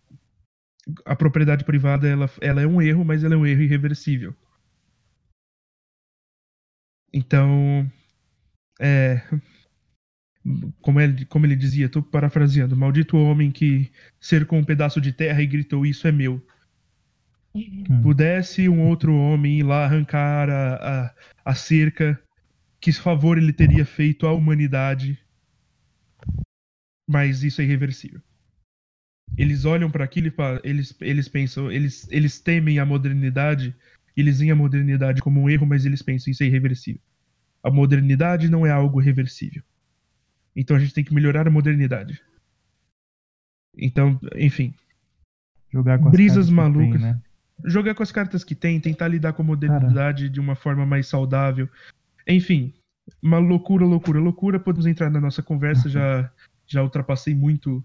[SPEAKER 1] a propriedade privada ela, ela é um erro, mas ela é um erro irreversível. Então, é, como ele, como ele dizia, estou parafraseando, maldito homem que cercou um pedaço de terra e gritou, isso é meu.
[SPEAKER 3] Hum.
[SPEAKER 1] Pudesse um outro homem ir lá arrancar a, a, a cerca, que favor ele teria feito à humanidade, mas isso é irreversível. Eles olham para aquilo e eles, eles pensam, eles, eles temem a modernidade, eles veem a modernidade como um erro, mas eles pensam isso é irreversível. A modernidade não é algo reversível. Então a gente tem que melhorar a modernidade. Então, enfim.
[SPEAKER 3] Jogar com
[SPEAKER 1] Brisas
[SPEAKER 3] as
[SPEAKER 1] malucas.
[SPEAKER 3] Tem, né?
[SPEAKER 1] Jogar com as cartas que tem, tentar lidar com a modernidade Cara. de uma forma mais saudável. Enfim, uma loucura, loucura, loucura. Podemos entrar na nossa conversa. já, já ultrapassei muito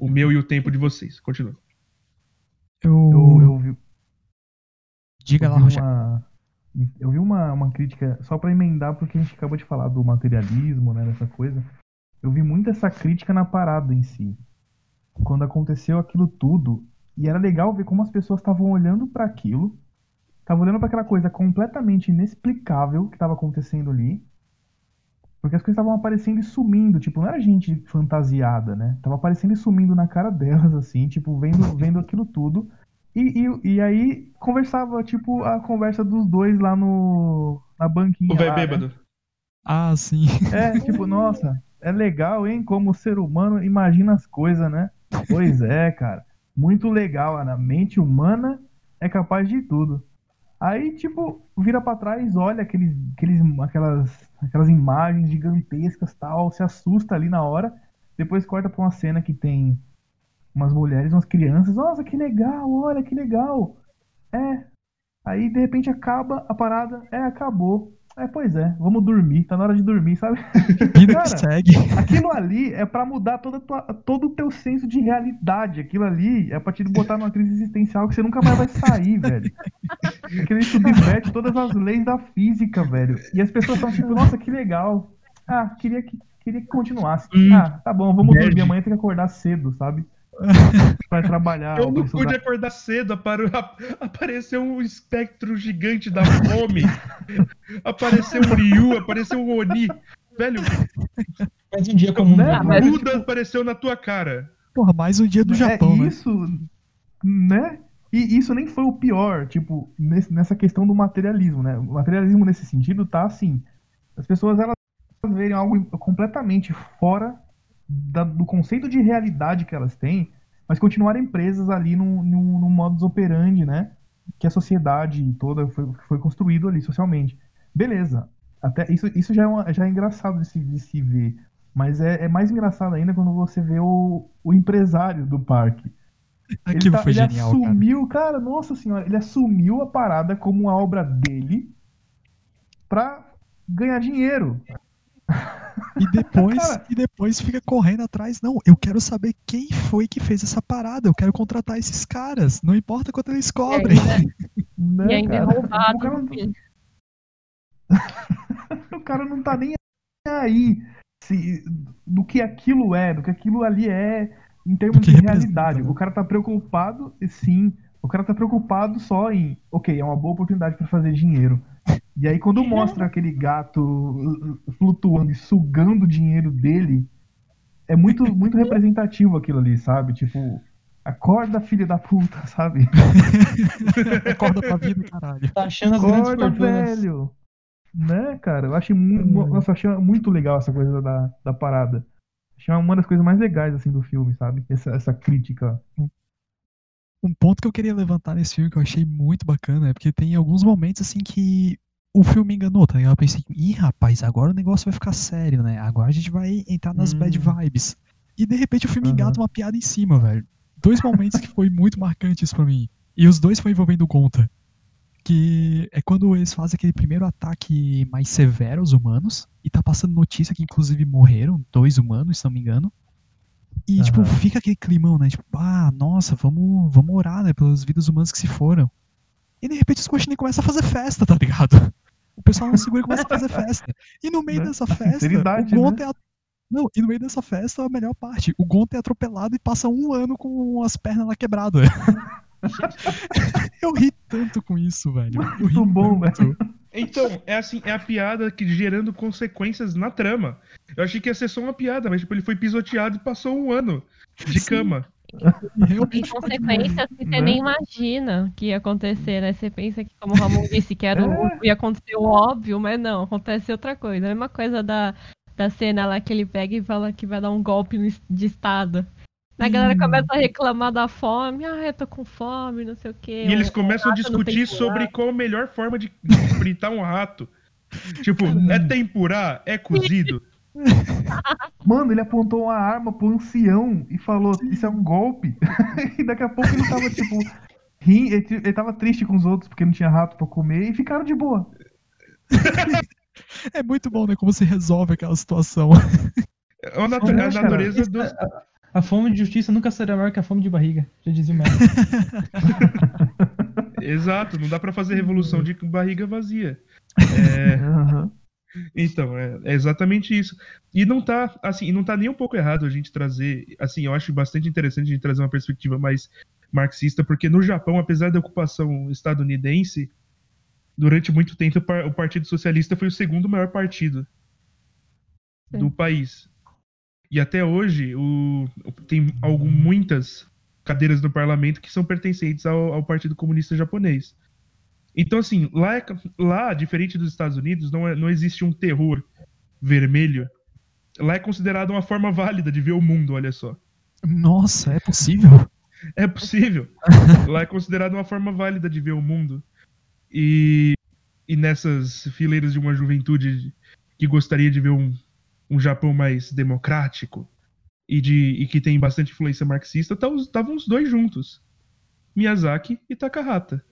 [SPEAKER 1] o meu e o tempo de vocês. Continua.
[SPEAKER 4] Eu.
[SPEAKER 3] Eu, eu vi,
[SPEAKER 4] Diga
[SPEAKER 3] eu
[SPEAKER 4] lá,
[SPEAKER 3] uma, eu vi uma, uma crítica, só pra emendar, porque a gente acabou de falar do materialismo, né, dessa coisa. Eu vi muito essa crítica na parada em si. Quando aconteceu aquilo tudo, e era legal ver como as pessoas estavam olhando para aquilo, estavam olhando para aquela coisa completamente inexplicável que estava acontecendo ali, Porque as coisas estavam aparecendo e sumindo, tipo, não era gente fantasiada, né? Tava aparecendo e sumindo na cara delas, assim, tipo, vendo, vendo aquilo tudo. E, e, e aí conversava, tipo, a conversa dos dois lá no. na banquinha.
[SPEAKER 1] O velho
[SPEAKER 3] né?
[SPEAKER 1] bêbado.
[SPEAKER 4] Ah, sim.
[SPEAKER 3] É, tipo, nossa, é legal, hein? Como o ser humano imagina as coisas, né? Pois é, cara. Muito legal. A mente humana é capaz de tudo. Aí, tipo, vira pra trás, olha aqueles, aqueles, aquelas, aquelas imagens gigantescas tal, se assusta ali na hora. Depois corta pra uma cena que tem umas mulheres, umas crianças. Nossa, que legal, olha que legal. É. Aí, de repente, acaba a parada. É, acabou. É, pois é, vamos dormir. Tá na hora de dormir, sabe?
[SPEAKER 4] Vida
[SPEAKER 3] Cara,
[SPEAKER 4] que segue.
[SPEAKER 3] Aquilo ali é pra mudar toda tua- todo o teu senso de realidade. Aquilo ali é pra te botar numa crise existencial que você nunca mais vai sair, velho. Aquilo subverte todas as leis da física, velho. E as pessoas estão tipo, nossa, que legal. Ah, queria que, queria que continuasse.
[SPEAKER 1] Hum.
[SPEAKER 3] ah, tá bom, vamos dormir. Amanhã tem que acordar cedo, sabe? Pra trabalhar.
[SPEAKER 1] Eu não pude acordar cedo, apareceu um espectro gigante da fome. apareceu um Ryu, apareceu um Oni. Velho,
[SPEAKER 2] Mais um dia comum.
[SPEAKER 3] Né?
[SPEAKER 5] mas-
[SPEAKER 1] Buda apareceu na tua cara.
[SPEAKER 4] Porra, mais um dia do Japão,
[SPEAKER 3] é
[SPEAKER 4] né?
[SPEAKER 3] isso, né? E isso nem foi o pior, tipo, nesse- nessa questão do materialismo, né? O materialismo nesse sentido tá assim, as pessoas elas verem algo completamente fora da- do conceito de realidade que elas têm, mas continuarem presas ali num, num, num modus operandi, né? Que a sociedade toda foi, foi construído ali socialmente. Beleza. Até isso, isso já, é uma- já é engraçado de se, de se ver. Mas é, é mais engraçado ainda quando você vê o, o empresário do parque. Ele,
[SPEAKER 4] Aquilo
[SPEAKER 3] tá-
[SPEAKER 4] foi
[SPEAKER 3] ele
[SPEAKER 4] genial, cara.
[SPEAKER 3] assumiu, cara. nossa senhora, ele assumiu a parada como uma obra dele pra ganhar dinheiro.
[SPEAKER 4] E depois,
[SPEAKER 3] Cara.
[SPEAKER 4] e depois fica correndo atrás. Não, eu quero saber quem foi que fez essa parada. Eu quero contratar esses caras. Não importa quanto eles cobrem.
[SPEAKER 3] Né,
[SPEAKER 5] E ainda é
[SPEAKER 3] cara?
[SPEAKER 5] roubado.
[SPEAKER 3] O cara, não-
[SPEAKER 5] filho.
[SPEAKER 3] o cara não tá nem aí se, do que aquilo é, do que aquilo ali é em termos de realidade.
[SPEAKER 4] né?
[SPEAKER 3] O cara tá preocupado, sim, o cara tá preocupado só em, ok, é uma boa oportunidade pra fazer dinheiro. E aí quando mostra aquele gato flutuando e sugando o dinheiro dele, é muito, muito representativo aquilo ali, sabe? Tipo, acorda, filha da puta, sabe?
[SPEAKER 4] Acorda pra vida, caralho.
[SPEAKER 2] Tá achando as grandes
[SPEAKER 3] Acorda,
[SPEAKER 2] fortunas.
[SPEAKER 3] velho! Né, cara? Eu achei muito,
[SPEAKER 2] Hum.
[SPEAKER 3] nossa, eu achei muito legal essa coisa da, da parada. Achei uma das coisas mais legais, assim, do filme, sabe? Essa, essa crítica.
[SPEAKER 4] Um ponto que eu queria levantar nesse filme que eu achei muito bacana é porque tem alguns momentos assim que o filme me enganou, tá ligado? Eu pensei, ih, rapaz, agora o negócio vai ficar sério, né? Agora a gente vai entrar nas
[SPEAKER 3] Hum.
[SPEAKER 4] bad vibes. E de repente o filme
[SPEAKER 3] Aham.
[SPEAKER 4] engata uma piada em cima, velho. Dois momentos que foi muito marcantes pra mim. E os dois foi envolvendo o Gonta. Que é quando eles fazem aquele primeiro ataque mais severo aos humanos. E tá passando notícia que inclusive morreram dois humanos, se não me engano. E, tipo,
[SPEAKER 3] Aham.
[SPEAKER 4] fica aquele climão, né? Tipo, ah, nossa, vamos, vamos orar, né? Pelas vidas humanas que se foram. E de repente os coxinhos começam a fazer festa, tá ligado? O pessoal não segura e começa a fazer festa. E no meio
[SPEAKER 3] Né?
[SPEAKER 4] dessa festa, o Gonta é. a- Não, e no meio dessa festa, a melhor parte, o Gonta é atropelado e passa um ano com as pernas lá quebradas. eu ri tanto com isso, velho. Eu ri
[SPEAKER 3] Muito bom,
[SPEAKER 4] tanto.
[SPEAKER 1] Então, é assim, é a piada que gerando consequências na trama. Eu achei que ia ser só uma piada, mas tipo, ele foi pisoteado e passou um ano de
[SPEAKER 4] Sim.
[SPEAKER 1] cama.
[SPEAKER 4] E
[SPEAKER 5] E
[SPEAKER 4] boa.
[SPEAKER 5] consequências que você
[SPEAKER 3] Né?
[SPEAKER 5] nem imagina que ia acontecer, né? Você pensa que, como o Ramon disse, que era o,
[SPEAKER 3] É.
[SPEAKER 5] ia acontecer o óbvio, mas não, acontece outra coisa. A mesma coisa da, da cena lá que ele pega e fala que vai dar um golpe de Estado. A galera
[SPEAKER 4] Hum.
[SPEAKER 5] começa a reclamar da fome. Ah, eu tô com fome, não sei o quê.
[SPEAKER 1] E eles começam a discutir sobre qual a melhor forma de, de fritar um rato. Tipo, é tempurá? É cozido?
[SPEAKER 3] Mano, ele apontou uma arma pro ancião e falou: Isso é um golpe. e daqui a pouco ele tava, tipo, ele, ele tava triste com os outros porque não tinha rato pra comer e ficaram de boa.
[SPEAKER 4] É muito bom, né? Como se resolve aquela situação.
[SPEAKER 1] É a, natu-
[SPEAKER 3] Olha,
[SPEAKER 1] a natureza dos.
[SPEAKER 2] A, fome de justiça nunca será maior que a fome de barriga. Já dizia o mestre.
[SPEAKER 1] Exato, não dá pra fazer revolução de barriga vazia. É,
[SPEAKER 3] Aham.
[SPEAKER 1] Então, é, é exatamente isso. E não tá, assim, não tá nem um pouco errado a gente trazer, assim, eu acho bastante interessante a gente trazer uma perspectiva mais marxista, porque no Japão, apesar da ocupação estadunidense, durante muito tempo o par- o Partido Socialista foi o segundo maior partido do país. E até hoje o, tem algum, muitas cadeiras no parlamento que são pertencentes ao, ao Partido Comunista Japonês. Então, assim, lá, é, lá, diferente dos Estados Unidos, não, é, não existe um terror vermelho. Lá é considerado uma forma válida de ver o mundo, olha só.
[SPEAKER 4] Nossa, é possível?
[SPEAKER 1] É possível. lá é considerado uma forma válida de ver o mundo. E, e nessas fileiras de uma juventude que gostaria de ver um, um Japão mais democrático e, de, e que tem bastante influência marxista, estavam os dois juntos. Miyazaki e Takahata.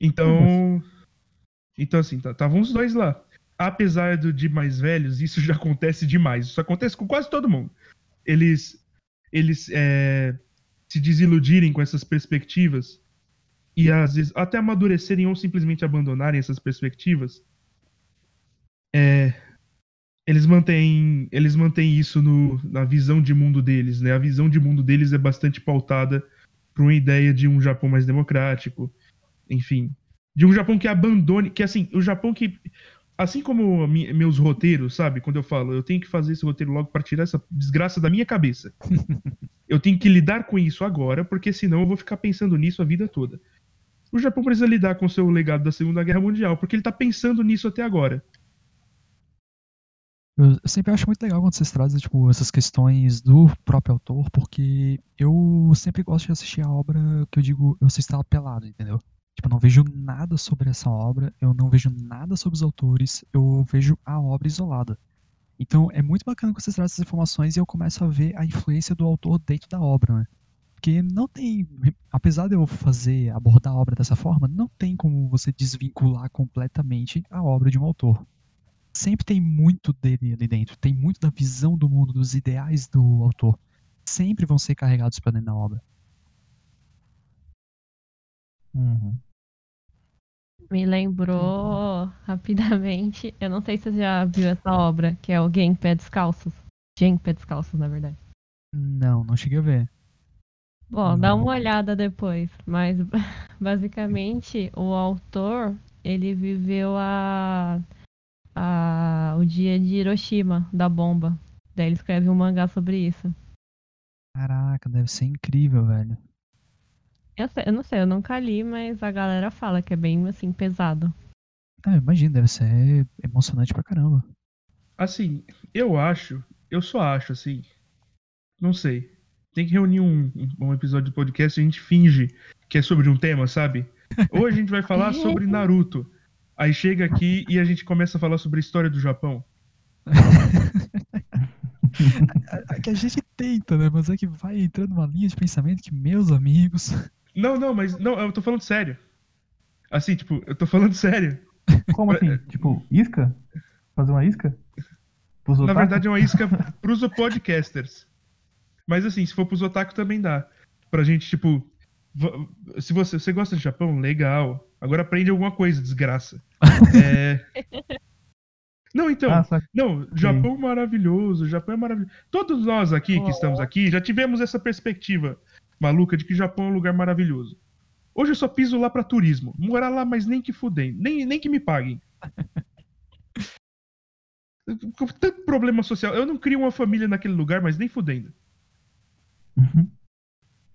[SPEAKER 1] Então. Então, assim, estavam os dois lá. Apesar do, de mais velhos, isso já acontece demais. Isso acontece com quase todo mundo. Eles, eles é, se desiludirem com essas perspectivas e às vezes até amadurecerem ou simplesmente abandonarem essas perspectivas. É, eles mantêm, eles mantêm isso no, na visão de mundo deles, né? A visão de mundo deles é bastante pautada por uma ideia de um Japão mais democrático, enfim, de um Japão que abandone, que assim, o Japão que assim como meus roteiros, sabe? Quando eu falo, eu tenho que fazer esse roteiro logo para tirar essa desgraça da minha cabeça. eu tenho que lidar com isso agora, porque senão eu vou ficar pensando nisso a vida toda. O Japão precisa lidar com o seu legado da Segunda Guerra Mundial, porque ele tá pensando nisso até agora.
[SPEAKER 4] Eu sempre acho muito legal quando vocês trazem tipo, essas questões do próprio autor, porque eu sempre gosto de assistir a obra que eu digo, eu assisto ela pelado, entendeu? Tipo, eu não vejo nada sobre essa obra, eu não vejo nada sobre os autores, eu vejo a obra isolada. Então é muito bacana que vocês trazem essas informações e eu começo a ver a influência do autor dentro da obra, né? Porque não tem, apesar de eu fazer, abordar a obra dessa forma, não tem como você desvincular completamente a obra de um autor. Sempre tem muito dele ali dentro, tem muito da visão do mundo, dos ideais do autor. Sempre vão ser carregados para dentro da obra.
[SPEAKER 3] Uhum
[SPEAKER 5] me lembrou rapidamente. Eu não sei se você já viu essa obra, que é o Game Pé Descalços. Gen Pé Descalços, na verdade.
[SPEAKER 4] Não, não cheguei a ver.
[SPEAKER 5] Bom, dá uma olhada depois. Mas basicamente o autor ele viveu a, a o dia de Hiroshima da bomba. Daí ele escreve um mangá sobre isso.
[SPEAKER 4] Caraca, deve ser incrível, velho.
[SPEAKER 5] Eu, sei, eu não sei, eu nunca li, mas a galera fala que é bem, assim, pesado.
[SPEAKER 4] Ah, imagina, deve ser emocionante pra caramba.
[SPEAKER 1] Assim, eu acho, eu só acho, assim, não sei. Tem que reunir um, um episódio do podcast e a gente finge que é sobre um tema, sabe? Ou a gente vai falar sobre Naruto. Aí chega aqui e a gente começa a falar sobre a história do Japão.
[SPEAKER 4] é que a gente tenta, né? Mas é que vai entrando uma linha de pensamento que, meus amigos.
[SPEAKER 1] Não, não, mas não, eu tô falando sério. Assim, tipo, eu tô falando sério.
[SPEAKER 3] Como assim? tipo, isca? Fazer uma isca?
[SPEAKER 1] Pros Na verdade é uma isca pros podcasters. Mas assim, se for pros otaku também dá. Pra gente, tipo, se você, você gosta de Japão, legal. Agora aprende alguma coisa, desgraça. é... Não, então. Ah, não, Japão Sim. maravilhoso, Japão é maravilhoso. Todos nós aqui que estamos aqui já tivemos essa perspectiva maluca de que Japão é um lugar maravilhoso. Hoje eu só piso lá para turismo. Morar lá, mas nem que fudem. Nem, nem que me paguem. Tanto problema social. Eu não crio uma família naquele lugar, mas nem fudendo. Uhum.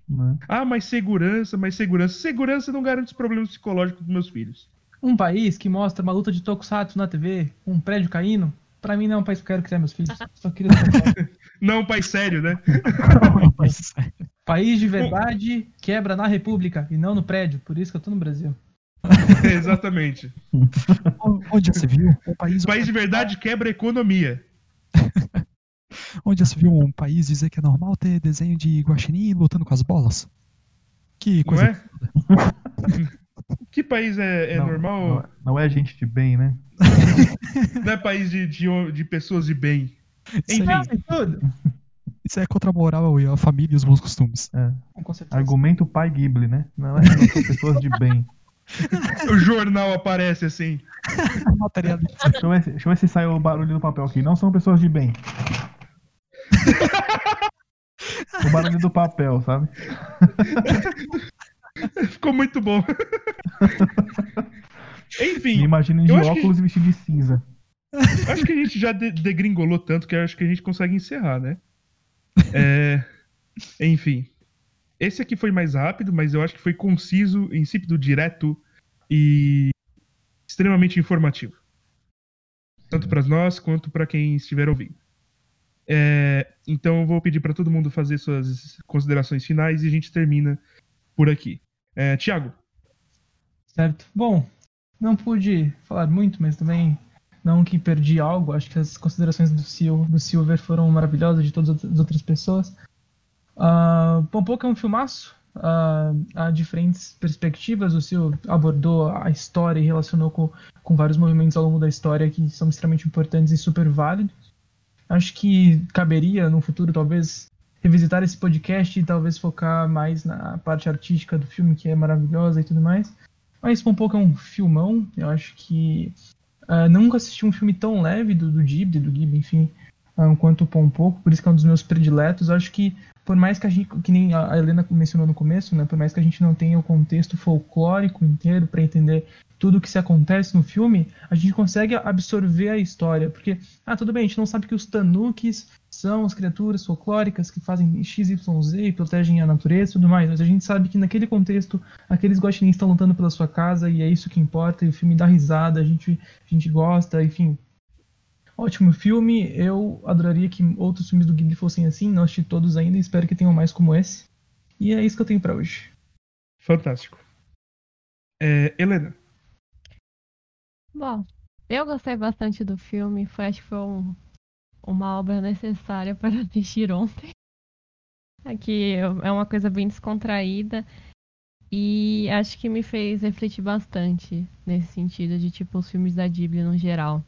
[SPEAKER 1] Né? Ah, mas segurança, mas segurança. Segurança não garante os problemas psicológicos dos meus filhos.
[SPEAKER 2] Um país que mostra uma luta de tokusatsu na TV, um prédio caindo, pra mim não é um país que eu quero criar meus filhos. Só queria
[SPEAKER 1] Não, um país sério, né?
[SPEAKER 2] um país sério. País de verdade quebra na República e não no prédio. Por isso que eu tô no Brasil.
[SPEAKER 1] exatamente.
[SPEAKER 4] Onde você viu?
[SPEAKER 1] Um país, país de verdade quebra a economia.
[SPEAKER 4] Onde você viu um país dizer que é normal ter desenho de guaxinim lutando com as bolas? Que coisa.
[SPEAKER 1] Não é? que país é, é
[SPEAKER 3] não,
[SPEAKER 1] normal?
[SPEAKER 3] Não, não, é gente de bem, né?
[SPEAKER 1] não é país de, de, de pessoas de bem. Enfim.
[SPEAKER 4] Tudo. Isso é contra a moral e a família e os bons costumes.
[SPEAKER 3] É. Argumento pai Ghibli, né? Não, é, não são pessoas de bem.
[SPEAKER 1] o jornal aparece assim.
[SPEAKER 3] deixa, eu ver, deixa eu ver se sai o barulho do papel aqui. Não são pessoas de bem. o barulho do papel, sabe?
[SPEAKER 1] Ficou muito bom. Enfim.
[SPEAKER 3] Me imagino de óculos que... e vestido de cinza.
[SPEAKER 1] Acho que a gente já de- degringolou tanto que eu acho que a gente consegue encerrar, né? É, enfim. Esse aqui foi mais rápido, mas eu acho que foi conciso, insípido, direto e extremamente informativo. Tanto para nós quanto para quem estiver ouvindo. É, então eu vou pedir para todo mundo fazer suas considerações finais e a gente termina por aqui. É, Tiago,
[SPEAKER 2] Certo. Bom, não pude falar muito, mas também não que perdi algo. Acho que as considerações do, Sil, do Silver foram maravilhosas, de todas as outras pessoas. Uh, Pompoco é um filmaço. Uh, há diferentes perspectivas. O Sil abordou a história e relacionou com, com vários movimentos ao longo da história que são extremamente importantes e super válidos. Acho que caberia no futuro, talvez, revisitar esse podcast e talvez focar mais na parte artística do filme, que é maravilhosa e tudo mais. Mas Pompoco é um filmão. Eu acho que uh, nunca assisti um filme tão leve do, do Ghibli, do Ghibli, enfim, uh, quanto o Pompoco. Por isso que é um dos meus prediletos. Eu acho que por mais que a gente, que nem a Helena mencionou no começo, né, por mais que a gente não tenha o contexto folclórico inteiro para entender tudo que se acontece no filme, a gente consegue absorver a história, porque ah, tudo bem, a gente não sabe que os tanukis são as criaturas folclóricas que fazem XYZ e protegem a natureza e tudo mais, mas a gente sabe que naquele contexto aqueles guaxinins estão lutando pela sua casa e é isso que importa, e o filme dá risada, a gente, a gente gosta, enfim, Ótimo filme. Eu adoraria que outros filmes do Ghibli fossem assim. Não assisti todos ainda. Espero que tenham mais como esse. E é isso que eu tenho para hoje.
[SPEAKER 1] fantástico. É, Helena,
[SPEAKER 5] Bom, eu gostei bastante do filme. Foi, acho que foi um- uma obra necessária para assistir ontem. Aqui é uma coisa bem descontraída. E acho que me fez refletir bastante nesse sentido de tipo os filmes da Ghibli no geral.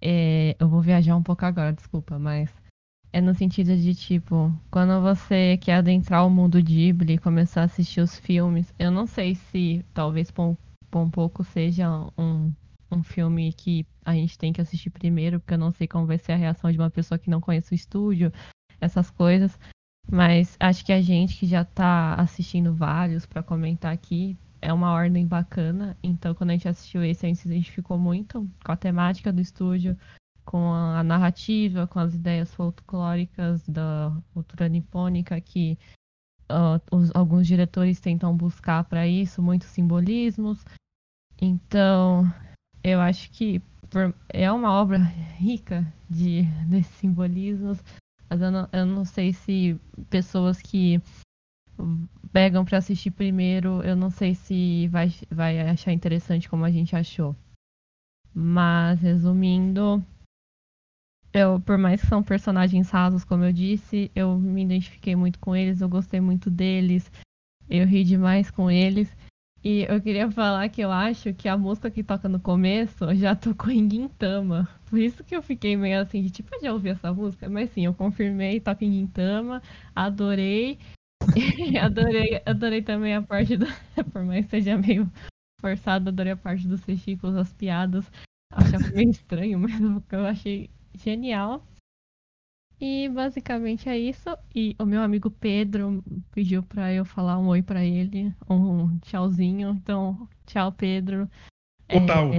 [SPEAKER 5] É, eu vou viajar um pouco agora, desculpa, mas é no sentido de tipo, quando você quer adentrar o mundo Ghibli e começar a assistir os filmes, eu não sei se talvez Pom um pouco seja um, um filme que a gente tem que assistir primeiro, porque eu não sei como vai ser a reação de uma pessoa que não conhece o estúdio, essas coisas. Mas acho que a gente que já tá assistindo vários para comentar aqui, é uma ordem bacana. Então, quando a gente assistiu esse, a gente se identificou muito com a temática do estúdio, com a narrativa, com as ideias folclóricas da cultura nipônica que ah, os- alguns diretores tentam buscar para isso, muitos simbolismos. Então, eu acho que por- é uma obra rica de desses simbolismos, mas eu não, eu não sei se pessoas que pegam para assistir primeiro, eu não sei se vai, vai achar interessante como a gente achou. Mas, resumindo, eu, por mais que são personagens rasos, como eu disse, eu me identifiquei muito com eles, eu gostei muito deles, eu ri demais com eles. E eu queria falar que eu acho que a música que toca no começo já tocou em Gintama. Por isso que eu fiquei meio assim, de tipo, eu já ouvi essa música? Mas sim, eu confirmei, toca em Gintama, adorei. Adorei, adorei também a parte do. Por mais que seja meio forçado, adorei a parte dos testículos, as piadas. Achava meio estranho, mas eu achei genial. E basicamente é isso. E o meu amigo Pedro pediu pra eu falar um oi pra ele, um tchauzinho. Então, tchau, Pedro.
[SPEAKER 1] o tal,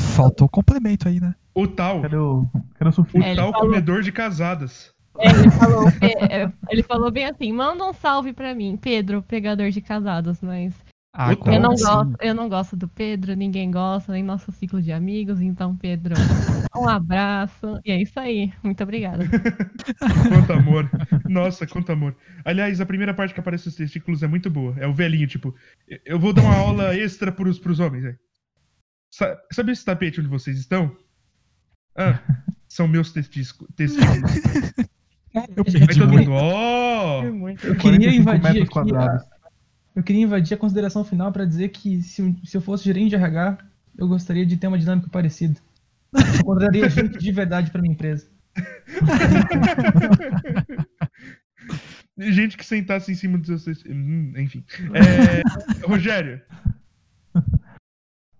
[SPEAKER 4] Faltou complemento aí, né?
[SPEAKER 1] o tal,
[SPEAKER 3] Quero, quero
[SPEAKER 1] o
[SPEAKER 3] sofrer.
[SPEAKER 5] É, ele
[SPEAKER 1] tal
[SPEAKER 5] falou-
[SPEAKER 1] comedor de casadas.
[SPEAKER 5] É, Ele falou, é, é, ele falou bem assim: manda um salve pra mim, Pedro, pregador de casados. Mas
[SPEAKER 1] Agora
[SPEAKER 5] eu não,
[SPEAKER 4] sim.
[SPEAKER 5] gosto, eu não gosto do Pedro, ninguém gosta, nem nosso ciclo de amigos. Então, Pedro, um abraço. E é isso aí. Muito obrigada.
[SPEAKER 1] Quanto amor. Nossa, quanto amor. Aliás, a primeira parte que aparece os testículos é muito boa. É o velhinho, tipo, eu vou dar uma aula extra pros, pros homens. É. Sa- Sabe esse tapete onde vocês estão? Ah, são meus testículos. testículos.
[SPEAKER 4] Eu perdi
[SPEAKER 1] todo
[SPEAKER 4] muito.
[SPEAKER 1] mundo, ó!
[SPEAKER 2] Eu queria
[SPEAKER 3] 45
[SPEAKER 2] invadir
[SPEAKER 3] metros
[SPEAKER 2] aqui.
[SPEAKER 3] quadrados.
[SPEAKER 2] a- Eu queria invadir a consideração final para dizer que se, eu- se eu fosse gerente de RH, eu gostaria de ter uma dinâmica parecida. Eu contrataria gente de verdade para minha empresa.
[SPEAKER 1] Gente que sentasse em cima dos seus. Hum, enfim. É, Rogério,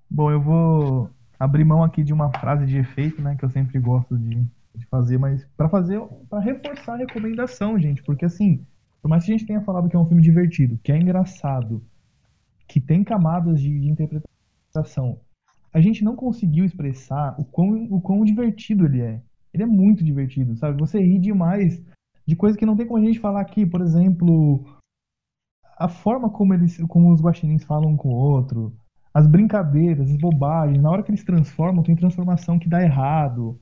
[SPEAKER 3] Bom, eu vou abrir mão aqui de uma frase de efeito, né, que eu sempre gosto de, de fazer, mas pra fazer, para reforçar a recomendação, gente, porque assim, por mais que a gente tenha falado que é um filme divertido, que é engraçado, que tem camadas de, de interpretação, a gente não conseguiu expressar o quão, o quão divertido ele é. Ele é muito divertido, sabe? Você ri demais de coisas que não tem como a gente falar aqui. Por exemplo, a forma como eles, como os guaxinins falam um com o outro, as brincadeiras, as bobagens, na hora que eles transformam, tem transformação que dá errado,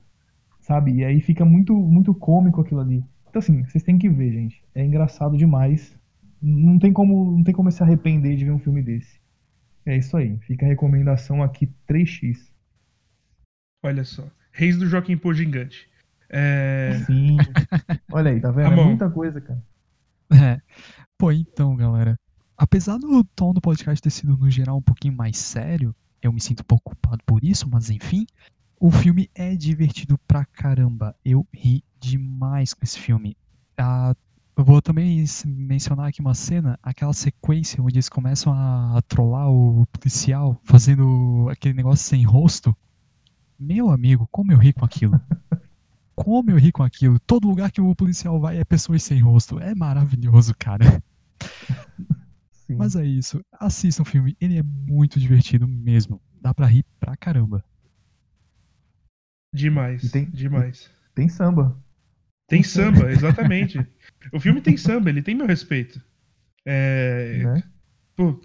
[SPEAKER 3] sabe? E aí fica muito, muito cômico aquilo ali. Então assim, vocês têm que ver, gente. É engraçado demais. Não tem como, não tem como se arrepender de ver um filme desse. É isso aí. Fica a recomendação aqui 3x.
[SPEAKER 1] Olha só. Reis do Joaquim Pô Gigante. É...
[SPEAKER 3] Sim. Olha aí, tá vendo?
[SPEAKER 1] Tá
[SPEAKER 3] é muita coisa, cara.
[SPEAKER 4] É. Pô, então, galera. Apesar do tom do podcast ter sido, no geral, um pouquinho mais sério, eu me sinto um pouco culpado por isso, mas enfim. O filme é divertido pra caramba. Eu ri demais com esse filme. Ah, eu vou também mencionar aqui uma cena, aquela sequência onde eles começam a trollar o policial fazendo aquele negócio sem rosto. Meu amigo, como eu ri com aquilo. Como eu ri com aquilo. Todo lugar que o policial vai é pessoas sem rosto. É maravilhoso, cara.
[SPEAKER 3] Sim.
[SPEAKER 4] Mas é isso. Assistam o filme. Ele é muito divertido mesmo. Dá pra rir pra caramba.
[SPEAKER 1] Demais.
[SPEAKER 3] E tem-
[SPEAKER 1] Demais.
[SPEAKER 3] Tem samba.
[SPEAKER 1] Tem samba, exatamente. O filme tem samba, ele tem meu respeito. É,
[SPEAKER 3] Né?
[SPEAKER 1] Pô,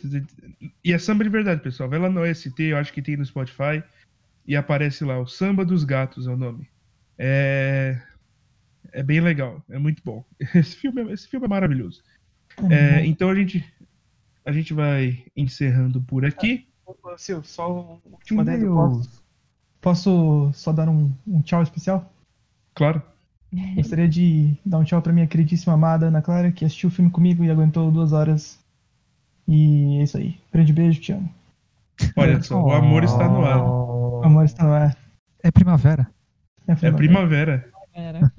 [SPEAKER 1] e é samba de verdade, pessoal. Vai lá no OST, eu acho que tem no Spotify. E aparece lá, o Samba dos Gatos é o nome. É. É bem legal, é muito bom. Esse filme, é- esse filme é maravilhoso. É, então a gente, a gente vai encerrando por aqui.
[SPEAKER 2] Ô, Sil, só uma última ideia. eu Posso, só dar um, um tchau especial?
[SPEAKER 1] Claro.
[SPEAKER 2] Gostaria de dar um tchau pra minha queridíssima amada Ana Clara, que assistiu o filme comigo e aguentou duas horas. E é isso aí. Grande beijo, te amo.
[SPEAKER 1] Olha só, o amor está no ar.
[SPEAKER 2] O amor está no ar.
[SPEAKER 4] É primavera.
[SPEAKER 1] É primavera.
[SPEAKER 5] Era.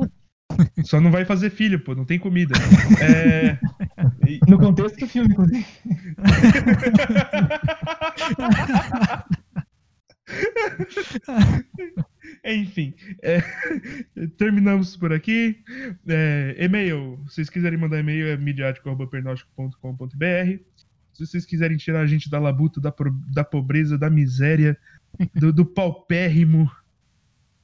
[SPEAKER 1] Só não vai fazer filho, pô, não tem comida. É.
[SPEAKER 2] No contexto do filme, inclusive.
[SPEAKER 1] Enfim, é, terminamos por aqui. É, e-mail, se vocês quiserem mandar e-mail é midiático.pernóstico.com.br. Se vocês quiserem tirar a gente da labuta, da, da pobreza, da miséria, do, do paupérrimo,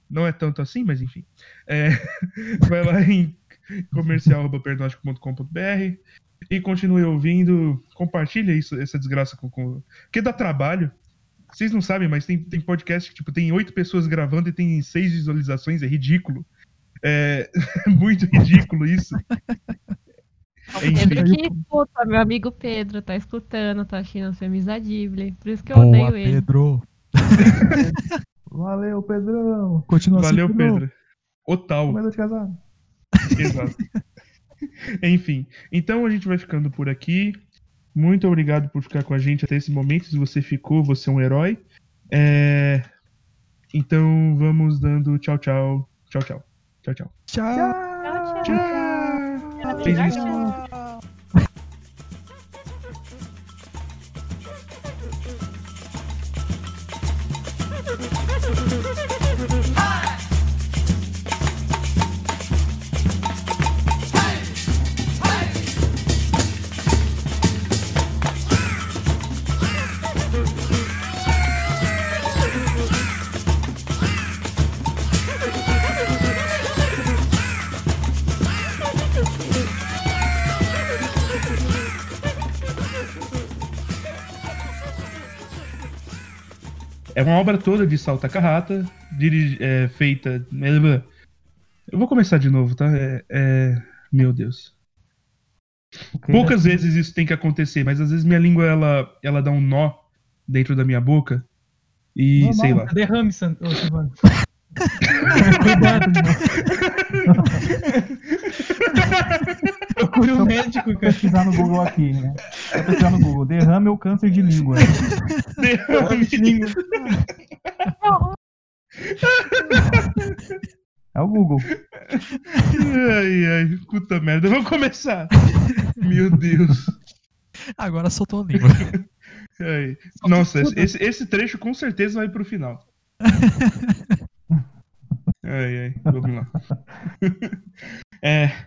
[SPEAKER 1] não é tanto assim, mas enfim. É, vai lá em comercial.pernóstico.com.br e continue ouvindo. Compartilha isso, essa desgraça com, com. Porque dá trabalho. Vocês não sabem, mas tem, tem podcast que tipo, tem oito pessoas gravando e tem seis visualizações, é ridículo. É muito ridículo isso.
[SPEAKER 5] Pedro que escuta, meu amigo Pedro, tá escutando, tá achando da Ghibli. Por isso que eu
[SPEAKER 4] Boa,
[SPEAKER 5] odeio ele.
[SPEAKER 4] Pedro.
[SPEAKER 3] Valeu, Pedrão.
[SPEAKER 4] Continua
[SPEAKER 1] Valeu,
[SPEAKER 4] assim,
[SPEAKER 1] Pedro. Otal.
[SPEAKER 3] Comedor de casado.
[SPEAKER 1] Exato. Enfim, então a gente vai ficando por aqui. Muito obrigado por ficar com a gente até esse momento. Se você ficou, você é um herói. É, Então vamos dando tchau, tchau. Tchau, tchau. Tchau, tchau.
[SPEAKER 4] Tchau.
[SPEAKER 1] Tchau. Beijinhos. É uma obra toda de Sal Takahata, dirige, é, feita. Eu vou começar de novo, tá? É, é- Meu Deus.
[SPEAKER 3] Ok,
[SPEAKER 1] Poucas vezes isso tem que acontecer, mas às vezes minha língua ela, ela dá um nó dentro da minha boca. E
[SPEAKER 3] Normal,
[SPEAKER 1] sei lá.
[SPEAKER 2] Derrame, Silvano.
[SPEAKER 3] Cuidado.
[SPEAKER 2] Procure um médico, cara.
[SPEAKER 3] pesquisar no Google aqui, né? Vou pesquisar no Google. Derrame ou câncer de língua. É o Google.
[SPEAKER 1] ai, ai, puta merda. Vamos começar. Meu Deus.
[SPEAKER 4] Agora soltou a língua.
[SPEAKER 1] Ai. Nossa, esse, esse trecho com certeza vai pro final. Ai, ai, vamos lá. É,